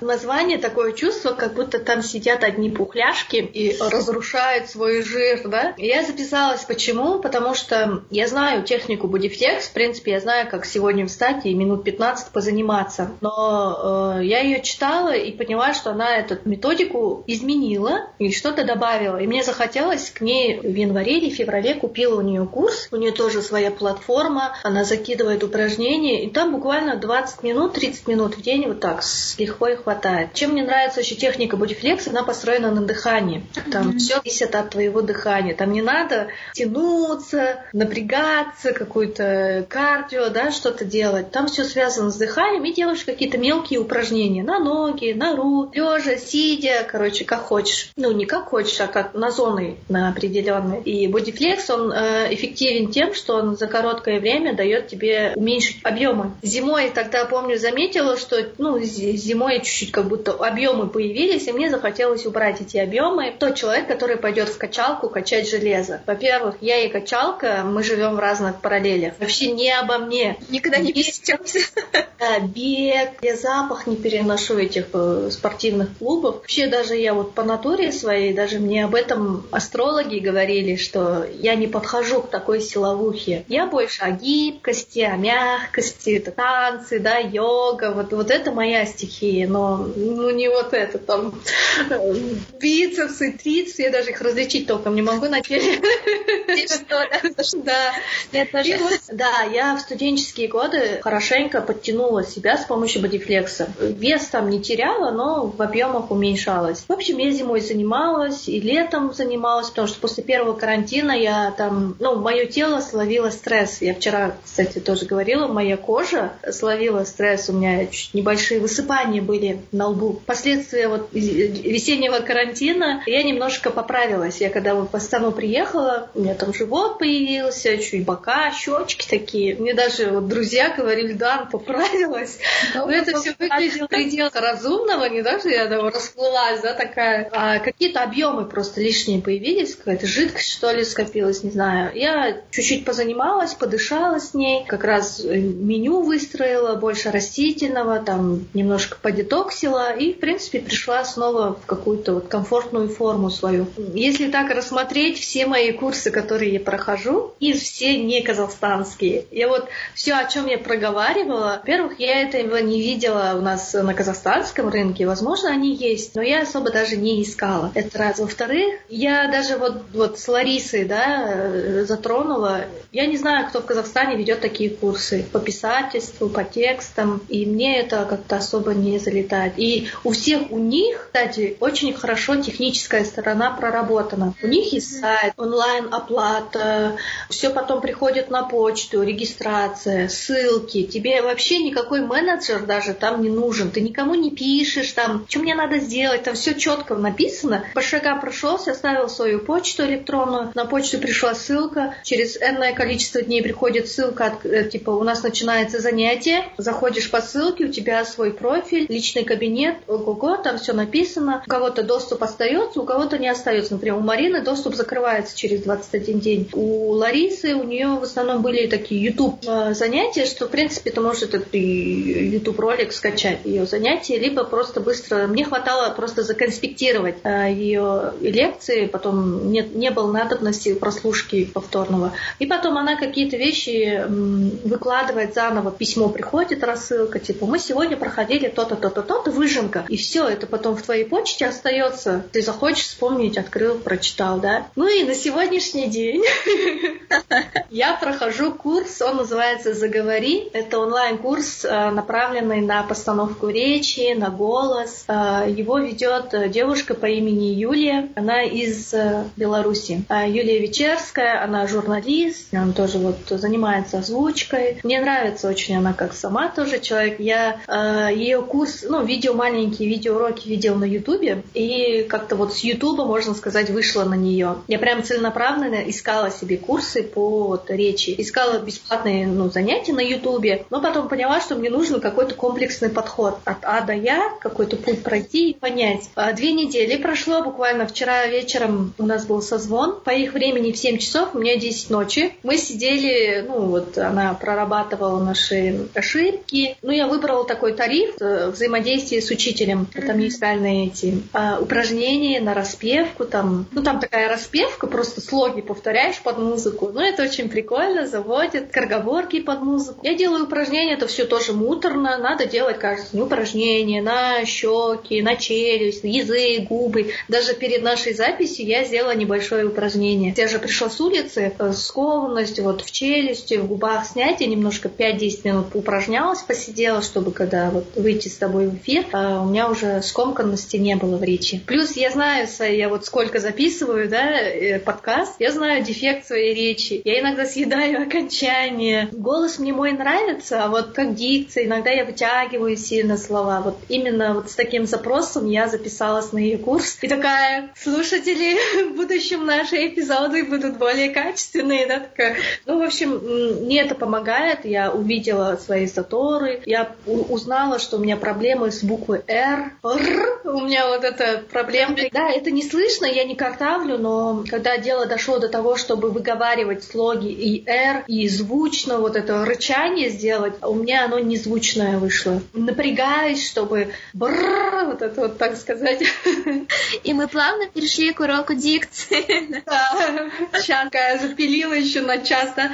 Название такое чувство, как будто там сидят одни пухляшки и разрушают свой жир, да. Я записалась. Почему? Потому что я знаю технику Bodyflex, в принципе, я знаю, как сегодня встать и минут 15 позаниматься. Но э, я ее читала и поняла, что она эту методику изменила и что-то добавила. И мне захотелось к ней в январе или феврале купила у нее курс. У нее тоже своя платформа, она закидывает упражнения, и там буквально 20 минут, 30 минут в день вот так легко и хватает. Чем мне нравится еще техника бодифлекс, она построена на дыхании. Там mm-hmm. все зависит от твоего дыхания. Там не надо тянуться, напрягаться, какую-то кардио, да, что-то делать. Там все связано с дыханием и делаешь какие-то мелкие упражнения на ноги, на руки, лежа, сидя, короче, как хочешь. Ну, не как хочешь, а как на зоны на определенные. И бодифлекс, он э, эффективен тем, что он за короткое время дает тебе уменьшить объемы. Зимой тогда, помню, заметила, что ну, зимой чуть-чуть как будто объемы появились, и мне захотелось убрать эти объемы. Тот человек, который пойдет в качалку качать железо. Во-первых, я и качалка, мы живем в разных параллелях. Вообще не обо мне. Никогда не пересечемся. Да, бег. Я запах не переношу этих э, спортивных клубов. Вообще даже я вот по натуре своей, даже мне об этом астрологи говорили, что я не подхожу к такой силовухе. Я больше о гибкости, о мягкости, танцы, да, йога, вот, вот это моя стихия, но ну не вот это там бицепсы, трицепсы, я даже их различить толком не могу на теле. Да. Я тоже. Да, я в студенческие годы хорошенько подтянула себя с помощью бодифлекса. Вес там не теряла, но в объемах уменьшалась. В общем, я зимой занималась и летом занималась, потому что после первого карантина я там, ну, мое тело словило стресс. Я вчера, кстати, тоже говорила, моя кожа словила стресс, у меня чуть небольшие высыпания были на лбу. Последствия вот весеннего карантина я немножко поправилась. Я когда в Астану приехала, у меня там живот появился, чуть бока, щечки такие. Мне даже вот друзья говорили, да, поправилась. Но это все выглядело предел разумного, не что я там расплылась, да, такая. А какие-то объемы просто лишние появились, какая-то жидкость, что ли, скопилась, не знаю. Я чуть-чуть позанималась, подышала с ней, как раз э, меню выстроила, больше растительного, там немножко подетоксила и, в принципе, пришла снова в какую-то вот комфортную форму свою. Если так рассмотреть все мои курсы, которые я прохожу, и все не казахстанские, я вот все, о чем я проговаривала, во-первых, я этого не видела у нас на казахстанском рынке, возможно, они есть, но я особо даже не искала. Это раз. Во-вторых, я даже вот, вот с Ларисой, да, затронула, я не знаю, кто в Казахстане ведет такие курсы по писательству, по текстам, и мне это как-то особо не залетает. И у всех у них, кстати, очень хорошо техническая сторона проработана. У них есть сайт, онлайн-оплата, все потом приходит на почту, регистрация, ссылки. Тебе вообще никакой менеджер даже там не нужен. Ты никому не пишешь там, что мне надо сделать, там все четко написано. По шагам прошелся, оставил свою почту электронную, на почту пришла ссылка, через энное количество дней приходит ссылка, э, типа у нас начинается занятие, заходишь по ссылке, у тебя свой профиль, личный кабинет, ого-го, там все написано. У кого-то доступ остается, у кого-то не остается. Например, у Марины доступ закрывается через 21 день. У Ларисы, у нее в основном были такие YouTube э, занятия, что, в принципе, ты можешь этот YouTube ролик скачать, ее занятия, либо просто быстро... Мне хватало просто законспектировать э, ее лекции, потом не, не было надобности прослушки повторного. И потом она какие-то вещи выкладывает заново, письмо приходит, рассылка, типа, мы сегодня проходили то-то, то-то, то-то, выжимка. И все, это потом в твоей почте остается. Ты захочешь вспомнить, открыл, прочитал, да? Ну и на сегодняшний день я прохожу курс, он называется «Заговори». Это онлайн-курс, э, направленный на постановку речи, на голос. Э, его ведет девушка по имени Юлия. Она из э, Беларуси. Юлия Вечерская, она журналист, она тоже вот занимается озвучкой. Мне нравится очень она как сама тоже человек. Я ее курс, ну, видео маленькие, видеоуроки видел на Ютубе. И как-то вот с Ютуба, можно сказать, вышла на нее. Я прям целенаправленно искала себе курсы по вот, речи. Искала бесплатные ну, занятия на Ютубе, но потом поняла, что мне нужен какой-то комплексный подход. От А до Я, какой-то путь пройти и понять. А, две недели прошло, буквально вчера вечером у нас был созвон. По их времени в 7 часов, у меня 10 ночи. Мы сидели, ну вот она прорабатывала наши ошибки. Ну, я выбрала такой тариф э, взаимодействие с учителем. Там специальные эти а, упражнения на распевку. Там, ну, там такая распевка, просто слоги повторяешь под музыку. Ну, это очень прикольно, заводит. Корговорки под музыку. Я делаю упражнения, это все тоже муторно. Надо делать каждый день упражнения на щеки, на челюсть, язык, губы. Даже перед нашей записью я сделала небольшое упражнение. Я же пришла с улицы, э, скованность вот в челюсти, в губах снять. Я немножко 5-10 минут упражнялась, посидела, чтобы когда вот выйти с тобой в эфир, а у меня уже скомканности не было в речи. Плюс я знаю, я вот сколько записываю, да, э, подкаст, я знаю дефект своей речи. Я иногда съедаю окончание. Голос мне мой нравится, а вот как дикция, иногда я вытягиваю сильно слова. Вот именно вот с таким запросом я записалась на ее курс. И такая, слушатели, в будущем наши эпизоды будут более качественные, да, такая. Ну, в общем, мне это помогает. Я увидела свои заторы, я узнала, что у меня проблемы с буквой R. У меня вот эта проблема. Да, это не слышно, я не картавлю, но когда дело дошло до того, чтобы выговаривать слоги и R, и звучно вот это рычание сделать, у меня оно незвучное вышло. Напрягаюсь, чтобы бррр, вот это вот так сказать. И мы плавно перешли к уроку дикции. Да, сейчас я запилила еще на час, да.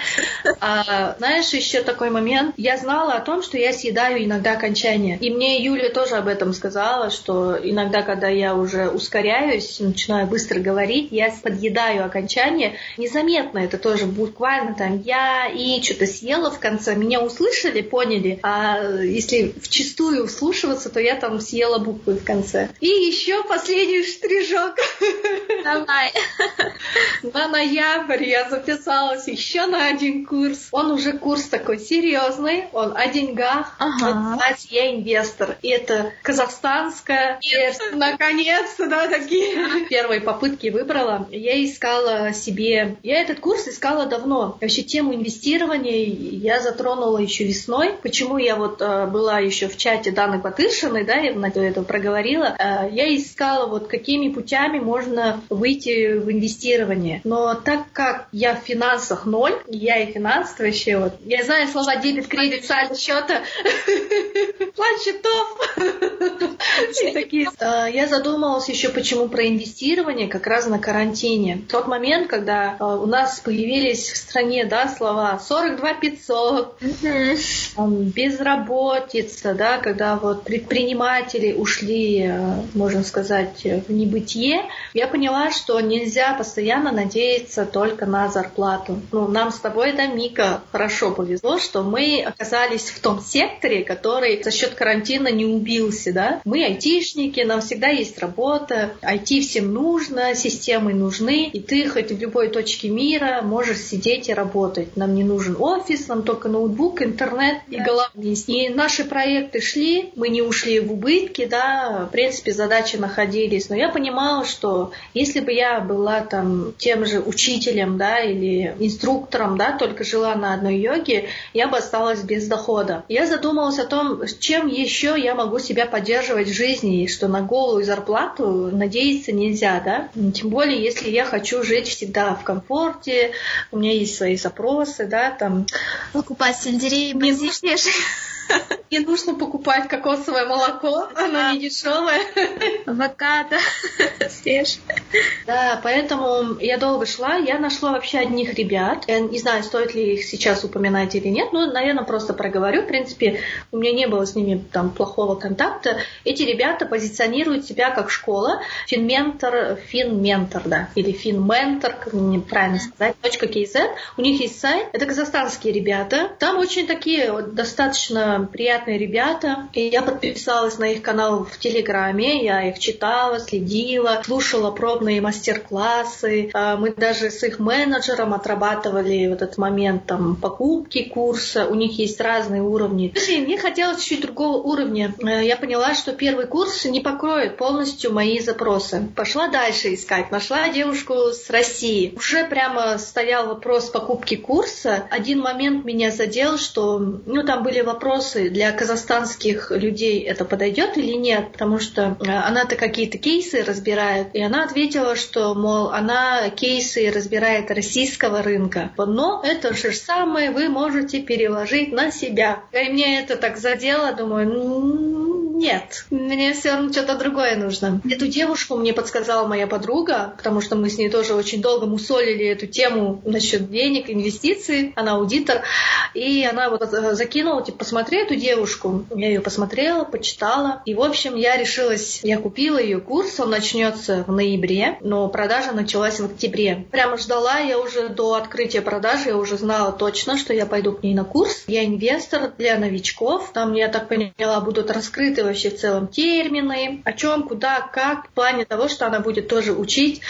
А, знаешь, еще такой момент. Я знала о том, что я съедаю иногда окончания. И мне Юля тоже об этом сказала, что иногда, когда я уже ускоряюсь, начинаю быстро говорить, я подъедаю окончание. Незаметно это тоже буквально там я и что-то съела в конце. Меня услышали, поняли. А если вчистую вслушиваться, то я там съела буквы в конце. И еще последний штришок. Давай. На ноябрь я записалась еще на один курс. Он уже курс такой серьезный, он о деньгах. Ага. я инвестор. И это казахстанская версия. Наконец-то, да, такие. Первые попытки выбрала. Я искала себе... Я этот курс искала давно. Вообще тему инвестирования я затронула еще весной. Почему я вот э, была еще в чате Даны Батышиной, да, я на это проговорила. Э, я искала вот какими путями можно выйти в инвестирование. Но так как я в финансах ноль, я и финансово вообще вот, я знаю слова дебет, кредит, сальдо счета, план счетов. Такие. А, я задумалась еще почему про инвестирование как раз на карантине. Тот момент, когда а, у нас появились в стране да, слова 42 500, безработица, да, когда вот предприниматели ушли, а, можно сказать, в небытие, я поняла, что нельзя постоянно надеяться только на зарплату. Ну, нам с тобой, да, Мика, хорошо повезло, что мы оказались в том секторе, который за счет карантина не убился, да. Мы айтишники, нам всегда есть работа, IT всем нужно, системы нужны, и ты хоть в любой точке мира можешь сидеть и работать. Нам не нужен офис, нам только ноутбук, интернет и голова есть. И наши проекты шли, мы не ушли в убытки, да, в принципе, задачи находились, но я понимала, что если бы я была там тем же учителем, да, или инструктором, да, только жила на одной йоге, я бы осталась без дохода. Я задумалась о том, чем еще я могу себя поддерживать в жизни, и что на голую зарплату надеяться нельзя, да? Тем более, если я хочу жить всегда в комфорте, у меня есть свои запросы, да, там... Покупать сельдерей, бензишь. Не нужно покупать кокосовое молоко, оно не дешевое. Авокадо свежее. Да, поэтому я долго шла, я нашла вообще одних ребят. Я не знаю, стоит ли их сейчас упоминать или нет, но, наверное, просто проговорю. В принципе, у меня не было с ними там плохого контакта. Эти ребята позиционируют себя как школа. Финментор, финментор, да, или финментор, как правильно сказать, .kz. У них есть сайт. Это казахстанские ребята. Там очень такие достаточно приятные ребята. И я подписалась на их канал в Телеграме. Я их читала, следила, слушала пробные мастер-классы. А, мы даже с их менеджером отрабатывали вот этот момент там покупки курса. У них есть разные уровни. Мне хотелось чуть другого уровня. Э, я поняла, что первый курс не покроет полностью мои запросы. Пошла дальше искать. Нашла девушку с России. Уже прямо стоял вопрос покупки курса. Один момент меня задел, что ну, там были вопросы для казахстанских людей это подойдет или нет, потому что э, она-то какие-то кейсы разбирает, и она ответила, что, мол, она кейсы разбирает российского рынка, но это же самое вы можете переложить на себя. И мне это так задело, думаю, нет, мне все равно что-то другое нужно. Эту девушку мне подсказала моя подруга, потому что мы с ней тоже очень долго мусолили эту тему насчет денег, инвестиций. Она аудитор. И она вот закинула, типа, посмотри эту девушку. Я ее посмотрела, почитала. И, в общем, я решилась, я купила ее курс, он начнется в ноябре, но продажа началась в октябре. Прямо ждала я уже до открытия продажи, я уже знала точно, что я пойду к ней на курс. Я инвестор для новичков. Там, я так поняла, будут раскрыты вообще в целом термины, о чем, куда, как, в плане того, что она будет тоже учить,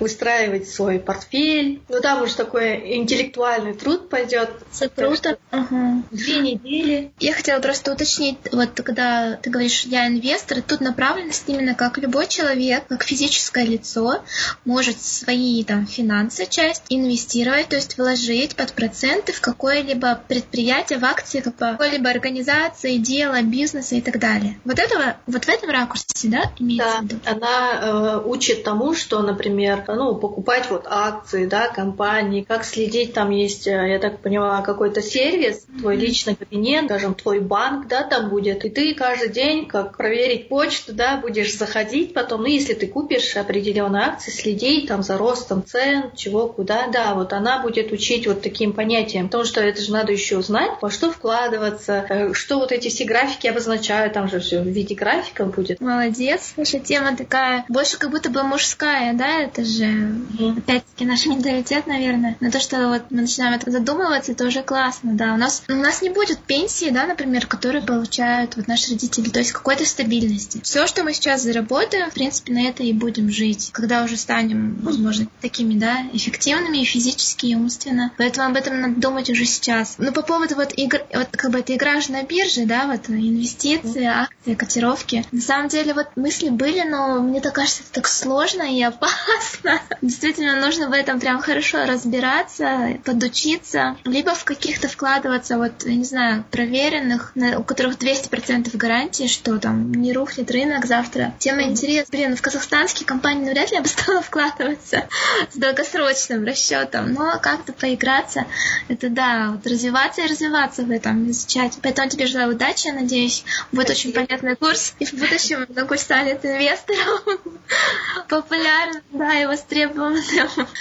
выстраивать свой портфель. Ну там уж такой интеллектуальный труд пойдет. Круто. Ага. Две недели. Я хотела просто уточнить, вот когда ты говоришь, я инвестор, тут направленность именно как любой человек, как физическое лицо, может свои там финансы, часть инвестировать, то есть вложить под проценты в какое-либо предприятие, в акции какой-либо организации, дела, бизнеса и так далее. Вот этого, вот в этом ракурсе, да, имеется да, в виду? Она э, учит тому, что, например, ну, покупать вот акции, да, компании, как следить, там есть, э, я так поняла, какой-то сервис, mm-hmm. твой личный кабинет, скажем, твой банк, да, там будет, и ты каждый день, как проверить почту, да, будешь заходить потом, ну, если ты купишь определенные акции, следить там за ростом цен, чего, куда, да, вот она будет учить вот таким понятиям, потому что это же надо еще узнать, во что вкладываться, э, что вот эти все графики обозначают, там же все в виде графиков будет. Молодец, наша тема такая, больше как будто бы мужская, да, это же mm-hmm. опять-таки наш менталитет, наверное, на то, что вот мы начинаем это задумываться, это уже классно, да, у нас, у нас не будет пенсии, да, например, которые получают вот наши родители, то есть какой-то стабильности. Все, что мы сейчас заработаем, в принципе, на это и будем жить, когда уже станем, возможно, такими, да, эффективными и физически, и умственно. Поэтому об этом надо думать уже сейчас. Но по поводу вот игр, вот как бы это игра же на бирже, да, вот инвестиции, акции, котировки. На самом деле вот мысли были, но мне так кажется, это так сложно и опасно. Действительно, нужно в этом прям хорошо разбираться, подучиться, либо в каких-то вкладываться, вот, я не знаю, проверенных, у которых 200% гарантии, что там не рухнет рынок завтра. Тема интересная. Блин, в казахстанские компании навряд ли я бы стала вкладываться с долгосрочным расчетом, но как-то поиграться, это да, вот развиваться и развиваться в этом, изучать. Поэтому тебе желаю удачи, надеюсь, будет очень понятный курс, и в будущем Ногуль станет инвестором популярным, да, и востребованным.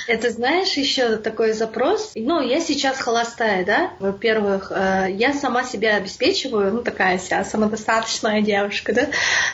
Это знаешь еще такой запрос? Ну, я сейчас холостая, да? Во-первых, э, я сама себя обеспечиваю, ну, такая вся самодостаточная девушка, да?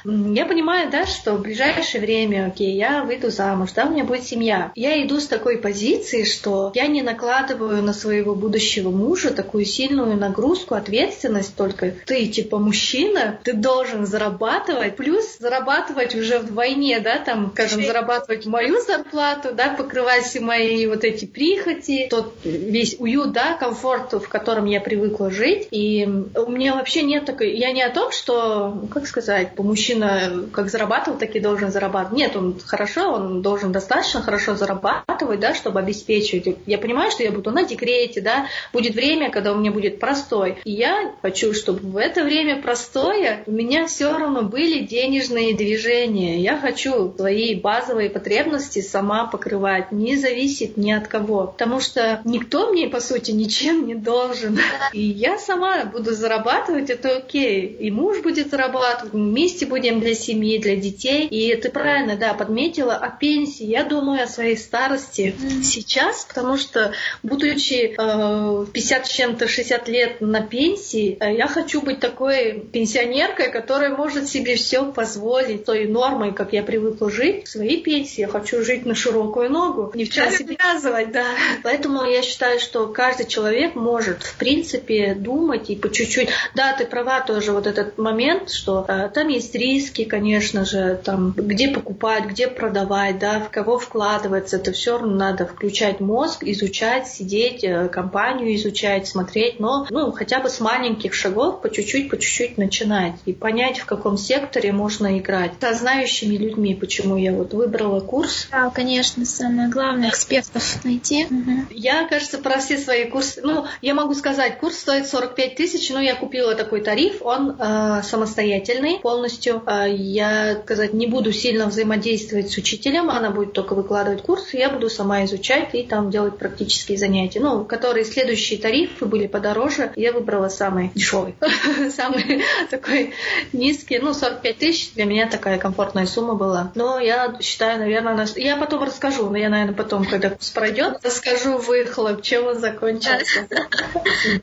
Я понимаю, да, что в ближайшее время, окей, я выйду замуж, да, у меня будет семья. Я иду с такой позиции, что я не накладываю на своего будущего мужа такую сильную нагрузку, ответственность только. Ты, типа, мужчина, ты должен зарабатывать, плюс зарабатывать уже вдвойне, да, там, скажем, зарабатывать мою зарплату, да, покрывать все мои вот эти прихоти, тот весь уют, да, комфорт, в котором я привыкла жить. И у меня вообще нет такой... Я не о том, что, как сказать, мужчина как зарабатывал, так и должен зарабатывать. Нет, он хорошо, он должен достаточно хорошо зарабатывать, да, чтобы обеспечивать. Я понимаю, что я буду на декрете, да, будет время, когда у меня будет простой. И я хочу, чтобы в это время простое у меня все равно были денежные движения. Я хочу свои базовые потребности сама покрывать, не зависит ни от кого. Потому что никто мне, по сути, ничем не должен. И я сама буду зарабатывать, это окей. И муж будет зарабатывать, вместе будем для семьи, для детей. И ты правильно, да, подметила о пенсии. Я думаю о своей старости сейчас, потому что, будучи э, 50 с чем-то 60 лет на пенсии, э, я хочу быть такой пенсионеркой, которая может себе все позволить той нормой, как я привыкла жить. В своей пенсии я хочу жить на широкую ногу, ни в чем себе связывать, да. Поэтому я считаю, что каждый человек может, в принципе, думать и по чуть-чуть. Да, ты права тоже вот этот момент, что э, там есть риски, конечно же, там где покупать, где продавать, да, в кого вкладываться, это все равно надо включать мозг, изучать, сидеть, э, компанию изучать, смотреть, но ну, хотя бы с маленьких шагов по чуть-чуть, по чуть-чуть начинать и понять, в каком секторе можно играть. Со знающими людьми, почему я вот выбрала курс. Да, конечно, самое главное, экспертов найти. Угу. Я, кажется, про все свои курсы, ну, я могу сказать, курс стоит 45 тысяч, но я купила такой тариф, он э, самостоятельный полностью. Э, я, сказать, не буду сильно взаимодействовать с учителем, она будет только выкладывать курсы, я буду сама изучать и там делать практические занятия. Ну, которые следующие тарифы были подороже, я выбрала самый дешевый, самый такой низкий, ну, 45 тысяч для меня такая комфортная сумма была. Но я считаю, наверное, я потом расскажу, но я, наверное, потом, когда курс пройдет, расскажу выхлоп, чем он закончился.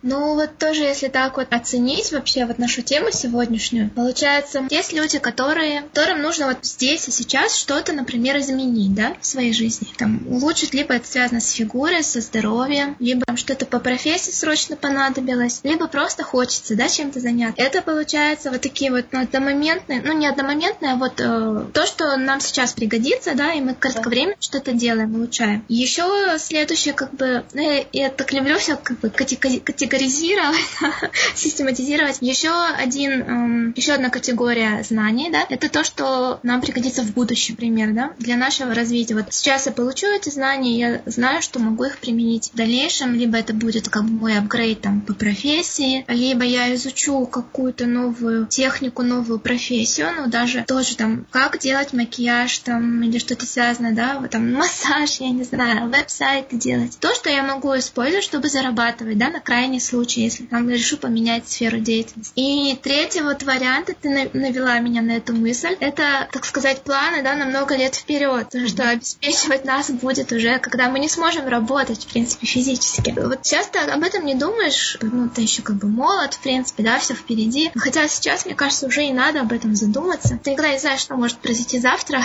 Ну, вот тоже, если так вот оценить вообще вот нашу тему сегодняшнюю, получается, есть люди, которые, которым нужно вот здесь и сейчас что-то, например, изменить, да, в своей жизни. Там, улучшить, либо это связано с фигурой, со здоровьем, либо что-то по профессии срочно понадобилось, либо просто хочется, да, чем-то заняться. Это получается вот такие такие вот одномоментные, ну не одномоментные, а вот э, то, что нам сейчас пригодится, да, и мы кратковременно что-то делаем, улучшаем. Еще следующее, как бы, ну, я, я так люблю все как бы категоризировать, систематизировать. Еще один, эм, еще одна категория знаний, да, это то, что нам пригодится в будущем, пример, да, для нашего развития. Вот сейчас я получу эти знания, я знаю, что могу их применить в дальнейшем, либо это будет как бы мой апгрейд там по профессии, либо я изучу какую-то новую технику, новую профессию, ну даже тоже там, как делать макияж там или что-то связанное, да, вот там массаж, я не знаю, веб-сайты делать. То, что я могу использовать, чтобы зарабатывать, да, на крайний случай, если там решу поменять сферу деятельности. И третий вот вариант, ты навела меня на эту мысль, это, так сказать, планы, да, на много лет вперед, что обеспечивать нас будет уже, когда мы не сможем работать, в принципе, физически. Вот часто об этом не думаешь, ну, ты еще как бы молод, в принципе, да, все впереди. Хотя сейчас, мне кажется, уже и надо об этом задуматься. Ты никогда не знаешь, что может произойти завтра.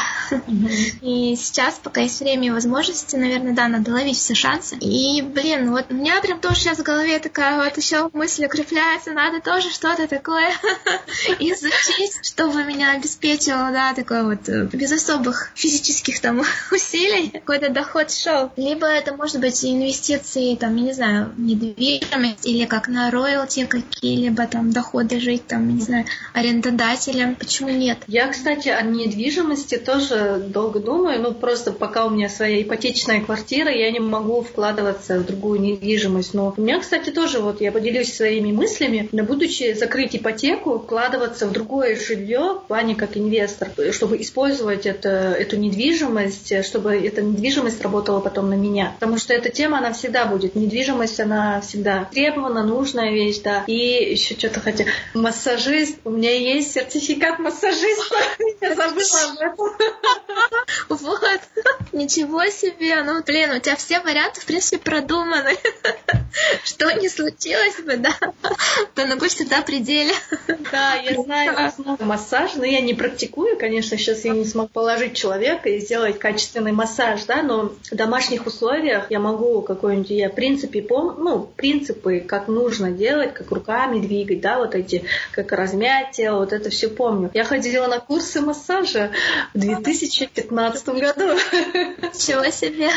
И сейчас, пока есть время и возможности, наверное, да, надо ловить все шансы. И, блин, вот у меня прям тоже сейчас в голове такая вот еще мысль укрепляется, надо тоже что-то такое изучить, чтобы меня обеспечило, да, такое вот э, без особых физических там усилий какой-то доход шел. Либо это может быть инвестиции, там, я не знаю, недвижимость или как на роялти какие-либо там доходы жить, там, не знаю, арендодателям. Почему нет? Я, кстати, о недвижимости тоже долго думаю. Ну, просто пока у меня своя ипотечная квартира, я не могу вкладываться в другую недвижимость. Но у меня, кстати, тоже вот я поделюсь своими мыслями. На будущее закрыть ипотеку, вкладываться в другое жилье в плане как инвестор, чтобы использовать это, эту недвижимость, чтобы эта недвижимость работала потом на меня. Потому что эта тема, она всегда будет. Недвижимость, она всегда требована, нужная вещь, да. И еще что-то хотя. Массажист. У меня есть сертификат массажиста. Я забыла об этом. Вот. Ничего себе. Ну, блин, у тебя все варианты, в принципе, продуманы. Что не случилось бы, да, то ногу всегда пределе. Да, я знаю массаж, но я не практикую, конечно, сейчас я не смогу положить человека и сделать качественный массаж, да, но в домашних условиях я могу какой-нибудь, я в принципе пом, ну, принципы, как нужно делать, как руками двигать, да, вот эти, как размять тело, вот это все помню. Я ходила на курсы массажа в 2015 году. Чего себе!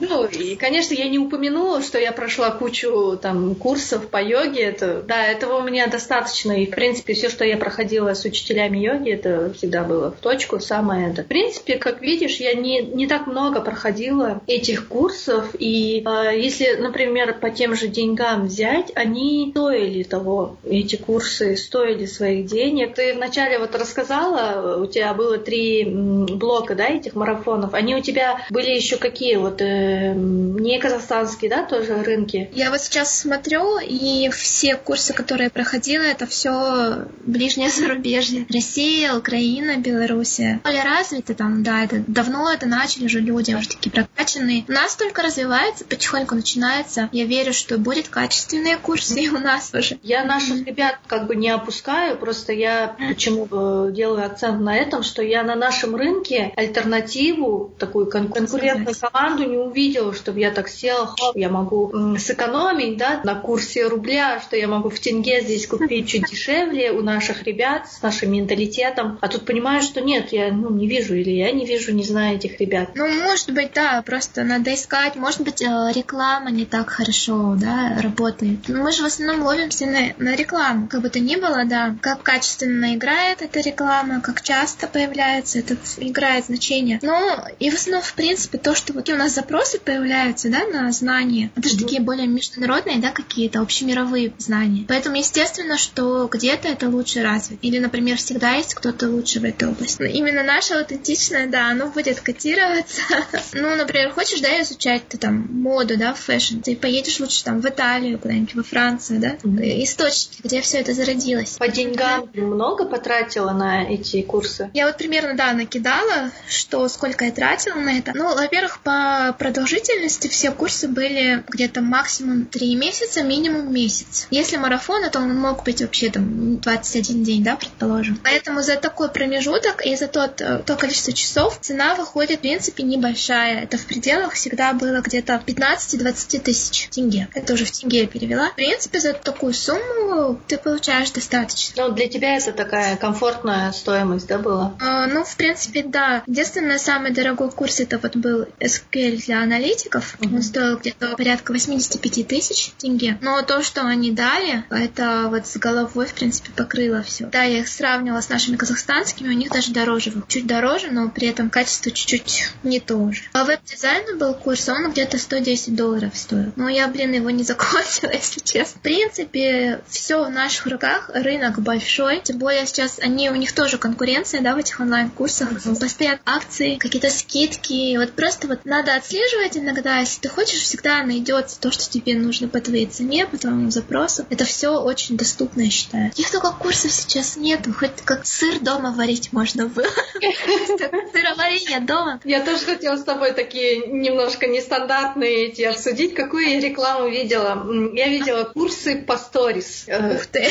Ну, и, конечно, я не упомянула, что я прошла кучу там курсов по йоге. Это, да, этого у меня достаточно. И, в принципе, все, что я проходила с учителями йоги, это всегда было в точку, самое это. В принципе, как видишь, я не, не так много проходила этих курсов. И э, если, например, по тем же деньгам взять, они стоили того. Эти курсы стоили своих денег. Ты вначале вот рассказала, у тебя было три блока, да, этих марафонов. Они у тебя были еще какие вот э, не казахстанские, да, тоже рынки? Я вот сейчас смотрю, и все курсы, которые я проходила, это все ближнее зарубежье. Россия, Украина, Белоруссия. Более развиты там, да, это давно это начали уже люди, уже такие прокачанные. У нас только развивается, потихоньку начинается. Я верю, что будет качественные курсы у нас уже. Я наших ребят как бы не опускаю, просто я почему э, делаю акцент на этом, что я на нашем рынке альтернативу, такую конкурентную команду не увидела, чтобы я так села, хоп, я могу сэкономить, да, на курсе рубля, что я могу в тенге здесь купить чуть дешевле у наших ребят с нашим менталитетом. А тут понимаю, что нет, я ну, не вижу, или я не вижу, не знаю этих ребят. Ну, может быть, да, просто надо искать. Может быть, э, реклама не так хорошо, да, работает. Но мы же в основном ловимся на, на рекламу. Как бы то ни было, да, как качественно играет эта реклама, как часто появляется, это играет значение. Но и в основном, в принципе, то, что вот у нас запросы появляются, да, на знания, это же такие более международные, да, какие-то общемировые знания. Поэтому, естественно, что где-то это лучше развито. Или, например, всегда есть кто-то лучше в этой области. Но именно наше аутентичное, да, оно будет котироваться. ну, например, хочешь, да, изучать ты там моду, да, fashion, ты поедешь лучше там в Италию, куда-нибудь во Францию, да, источники, где все это зародилось. По деньгам много потратила на эти курсы? Я вот примерно, да, накидала, что сколько я тратила на это. Ну, во-первых, по продолжительности все курсы были где-то максимум максимум 3 месяца, минимум месяц. Если марафон, то он мог быть вообще там 21 день, да, предположим. Поэтому за такой промежуток и за тот, э, то количество часов цена выходит, в принципе, небольшая. Это в пределах всегда было где-то 15-20 тысяч тенге. Это уже в тенге я перевела. В принципе, за такую сумму ты получаешь достаточно. Ну, для тебя это такая комфортная стоимость, да, была? А, ну, в принципе, да. Единственное, самый дорогой курс это вот был SQL для аналитиков. Mm-hmm. Он стоил где-то порядка 85 тысяч тенге. Но то, что они дали, это вот с головой, в принципе, покрыло все. Да, я их сравнивала с нашими казахстанскими, у них даже дороже. Чуть дороже, но при этом качество чуть-чуть не то же. А веб-дизайну был курс, он где-то 110 долларов стоил. Но я, блин, его не закончила, если честно. В принципе, все в наших руках, рынок большой, тем более сейчас они, у них тоже конкуренция, да, в этих онлайн-курсах, постоянно акции, какие-то скидки, вот просто вот надо отслеживать иногда, если ты хочешь, всегда найдется то, что тебе нужно по твоей цене, по твоему запросу. Это все очень доступно, я считаю. Их только курсов сейчас нет, хоть как сыр дома варить можно было. Сыроварение дома. Я тоже хотела с тобой такие немножко нестандартные эти обсудить. Какую я рекламу видела? Я видела курсы по сторис. Э, Ух ты!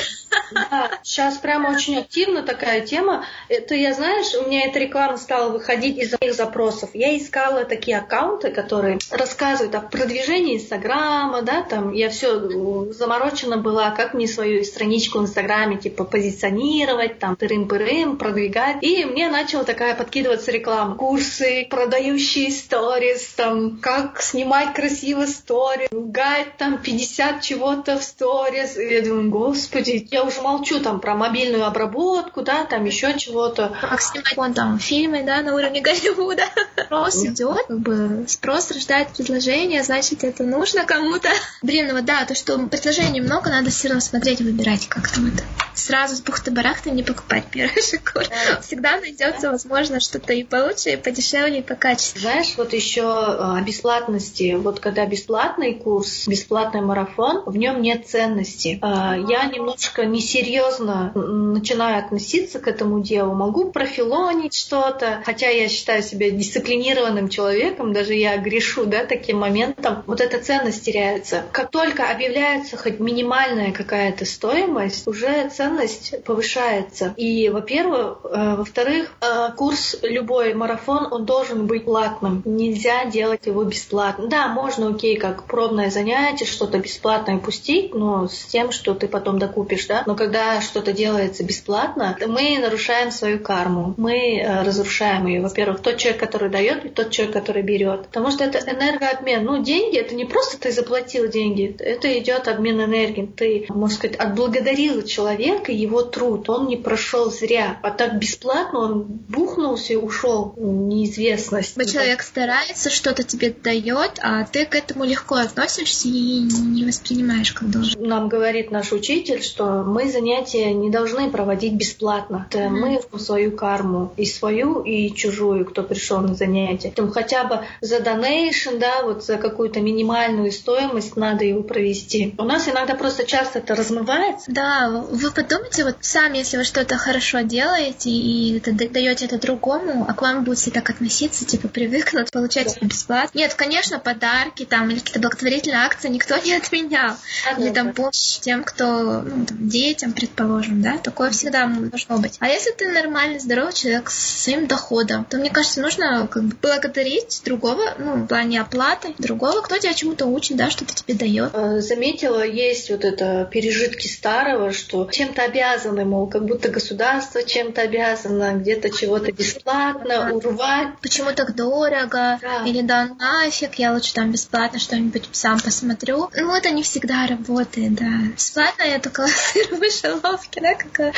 Да, сейчас прямо очень активно такая тема. Это я, знаешь, у меня эта реклама стала выходить из моих запросов. Я искала такие аккаунты, которые рассказывают о продвижении Инстаграма, да, там я все заморочена была, как мне свою страничку в Инстаграме типа позиционировать, там тырым-пырым, продвигать. И мне начала такая подкидываться реклама. Курсы, продающие сторис, там, как снимать красиво сторис, гайд там 50 чего-то в сторис. И я думаю, господи, я уже молчу там про мобильную обработку, да, там еще чего-то. Как снимать вон там фильмы, да, на уровне Голливуда. Спрос идет, как бы спрос рождает предложение, значит, это нужно кому-то. Блин, ну вот да, то, что предложений много, надо все равно смотреть выбирать, как там это. Сразу с бухты-барахты не покупать первый курс. Всегда найдется, возможно, что-то и получше, и подешевле, и по качеству. Знаешь, вот еще о бесплатности. Вот когда бесплатный курс, бесплатный марафон, в нем нет ценности. А, я немножко несерьезно начинаю относиться к этому делу. Могу профилонить что-то, хотя я считаю себя дисциплинированным человеком, даже я грешу, да, таким моментом. Вот эта ценность теряется. Как только объявляется хоть минимальная какая-то стоимость, уже ценность повышается. И, во-первых, э, во-вторых, э, курс любой марафон, он должен быть платным. Нельзя делать его бесплатно. Да, можно, окей, как пробное занятие, что-то бесплатное пустить, но с тем, что ты потом докупишь, да. Но когда что-то делается бесплатно, мы нарушаем свою карму. Мы э, разрушаем ее. Во-первых, тот человек, который дает, и тот человек, который берет. Потому что это энергообмен. Ну, деньги это не просто ты заплатил деньги, это идет обмен энергией. Ты, можно сказать, отблагодарил человека его труд. Он не прошел зря. А так бесплатно он бухнулся и ушел в неизвестность. Человек старается, что-то тебе дает, а ты к этому легко относишься и не воспринимаешь как должен. Нам говорит наш учитель, что мы занятия не должны проводить бесплатно. Это mm-hmm. мы свою карму, и свою, и чужую, кто пришел на занятия. Там хотя бы за донейшн, да, вот за какую-то минимальную стоимость надо его провести. У нас иногда просто часто это размывается. Да, вы подумайте, вот сами, если вы что-то хорошо делаете и это, даете это другому, а к вам будут все так относиться, типа привыкнут получать это бесплатно. Нет, конечно, подарки там или какие-то благотворительные акции никто не отменял. А, или да, там да. помощь тем, кто, ну, там, детям, предположим, да, такое всегда должно быть. А если ты нормальный, здоровый человек с своим доходом, то мне кажется, нужно как бы благодарить другого, ну, в плане оплаты, другого, кто тебя чему-то учит, да, что-то тебе дает. Э, заметила, есть вот это пережитки старого, что чем-то обязаны, мол, как будто государство чем-то обязано, где-то чего-то бесплатно урвать. Почему так дорого? Да. Или да нафиг, я лучше там бесплатно что-нибудь сам посмотрю. Ну, это не всегда работает, да. Бесплатно я только сыр выше ловки, да, как...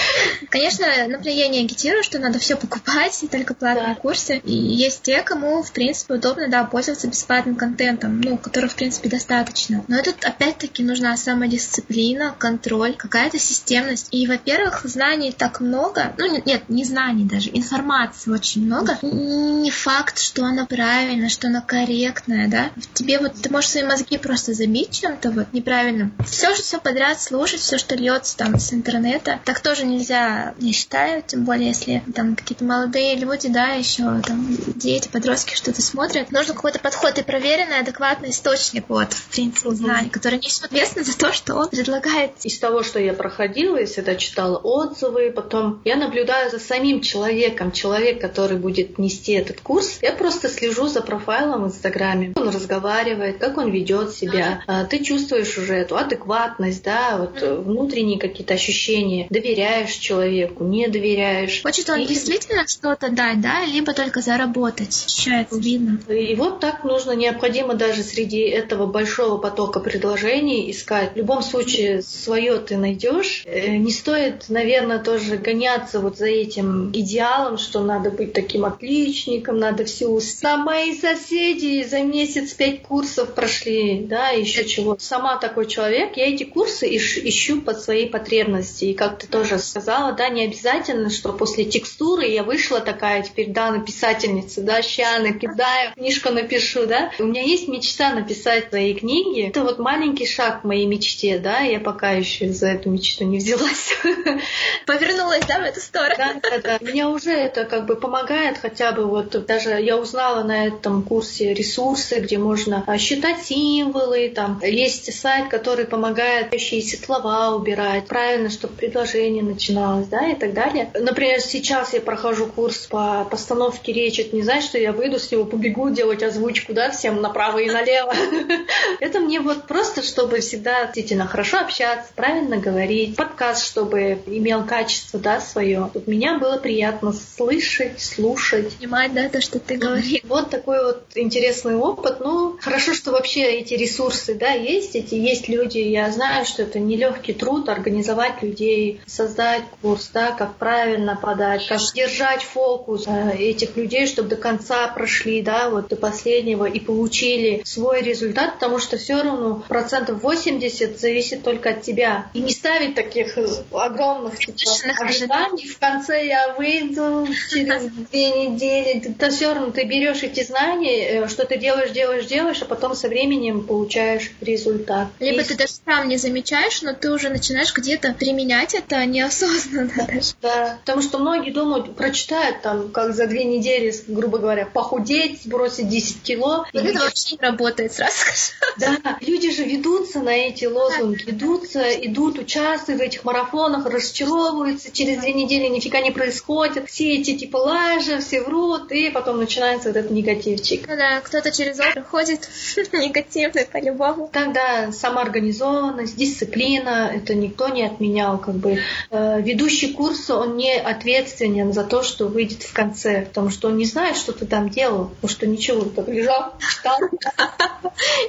Конечно, например, я не агитирую, что надо все покупать и только платные да. курсы. И есть те, кому, в принципе, удобно, да, пользоваться бесплатным контентом, ну, которых, в принципе, достаточно. Но тут, опять-таки, нужна самодисциплина, контроль, какая-то системность. И, во-первых, знаний так много. Ну, нет, не знаний даже, информации очень много. Не факт, что она правильная, что она корректная, да. Тебе вот, ты можешь свои мозги просто забить чем-то вот неправильно. Все же все подряд слушать, все, что льется там с интернета. Так тоже нельзя, я считаю, тем более, если там какие-то молодые люди, да, еще там дети, подростки что-то смотрят. Нужно какой-то подход и проверенный, адекватный источник, вот, в принципе, знаний, который несет ответственность за то, что он предлагает. Из того, что я проходила, я всегда читала отзывы, потом я наблюдаю за самим человеком, человек, который будет нести этот курс, я просто слежу за профайлом в Инстаграме. Он разговаривает, как он ведет себя. А, ты чувствуешь уже эту адекватность, да, вот внутренние какие-то ощущения. Доверяешь человеку, не доверяешь. Хочет он и... действительно что-то дать, да, либо только заработать. Ощущается, видно. И вот так нужно, необходимо даже среди этого большого потока предложений искать. В любом случае, свое ты найдешь. Э, не стоит, наверное, тоже гоняться вот за этим идеалом, что надо быть таким отличником, надо все успеть. А мои соседи за месяц пять курсов прошли, да, еще чего. Сама такой человек, я эти курсы ищу под свои потребности. И как ты тоже сказала, да, не обязательно, что после текстуры я вышла такая, теперь, да, написательница, да, ща накидаю, книжку напишу, да. У меня есть мечта написать свои книги. Это вот маленький шаг к моей мечте, да, я пока еще за эту мечту не взялась. Повернулась, да, в эту сторону? Да, да, да. Мне уже это как бы помогает хотя бы вот даже я узнала на этом курсе ресурсы, где можно а, считать символы, там есть сайт, который помогает еще слова убирать, правильно, чтобы предложение начиналось, да, и так далее. Например, сейчас я прохожу курс по постановке речи, это не значит, что я выйду с него, побегу делать озвучку, да, всем направо и налево. Это мне вот просто, чтобы всегда действительно хорошо общаться, правильно говорить, подкаст, чтобы имел качество, да, свое. Вот меня было приятно слышать, слушать. Понимать, да, то, что ты говоришь. Вот такой вот интересный опыт. Ну, хорошо, что вообще эти ресурсы, да, есть. Эти есть люди. Я знаю, что это нелегкий труд организовать людей, создать курс, да, как правильно подать, как держать фокус э, этих людей, чтобы до конца прошли, да, вот до последнего и получили свой результат, потому что все равно процентов 80 зависит только от тебя. И не ставить таких огромных типа, ожиданий. В конце я выйду через две недели. Это все равно ты берешь эти знания, э, что ты делаешь, делаешь, делаешь, а потом со временем получаешь результат. Либо и... ты даже сам не замечаешь, но ты уже начинаешь где-то применять это неосознанно. Да, даже. да, потому что многие думают, прочитают там, как за две недели, грубо говоря, похудеть, сбросить 10 кило. Но это вообще не работает, сразу скажу. Да, люди же ведутся на эти лозунги, ведутся, идут, участвуют в этих марафонах, расчаровываются, через две недели нифига не происходит, все эти типа лажи, все врут, и потом начинается вот этот негативчик. Ну да, кто-то через это ходит негативный по-любому. Тогда самоорганизованность, дисциплина, это никто не отменял, как бы. Э, ведущий курса, он не ответственен за то, что выйдет в конце, потому что он не знает, что ты там делал, потому что ничего, так лежал, читал.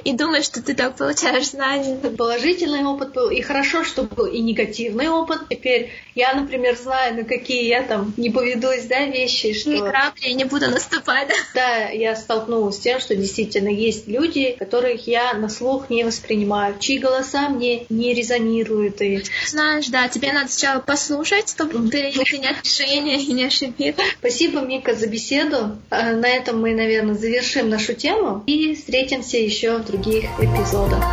И думаешь, что ты так получаешь знания. Положительный опыт был, и хорошо, что был и негативный опыт. Теперь я, например, знаю, на какие я там не поведусь, да, вещи, что... Ни крапли не буду наступать, да? Да, я столкнулась с тем, что действительно есть люди, которых я на слух не воспринимаю, чьи голоса мне не резонируют. И... Знаешь, да, тебе надо сначала послушать, чтобы ты не принять решение и не ошибиться. Спасибо, Мика, за беседу. А, на этом мы, наверное, завершим нашу тему и встретимся еще в других эпизодах.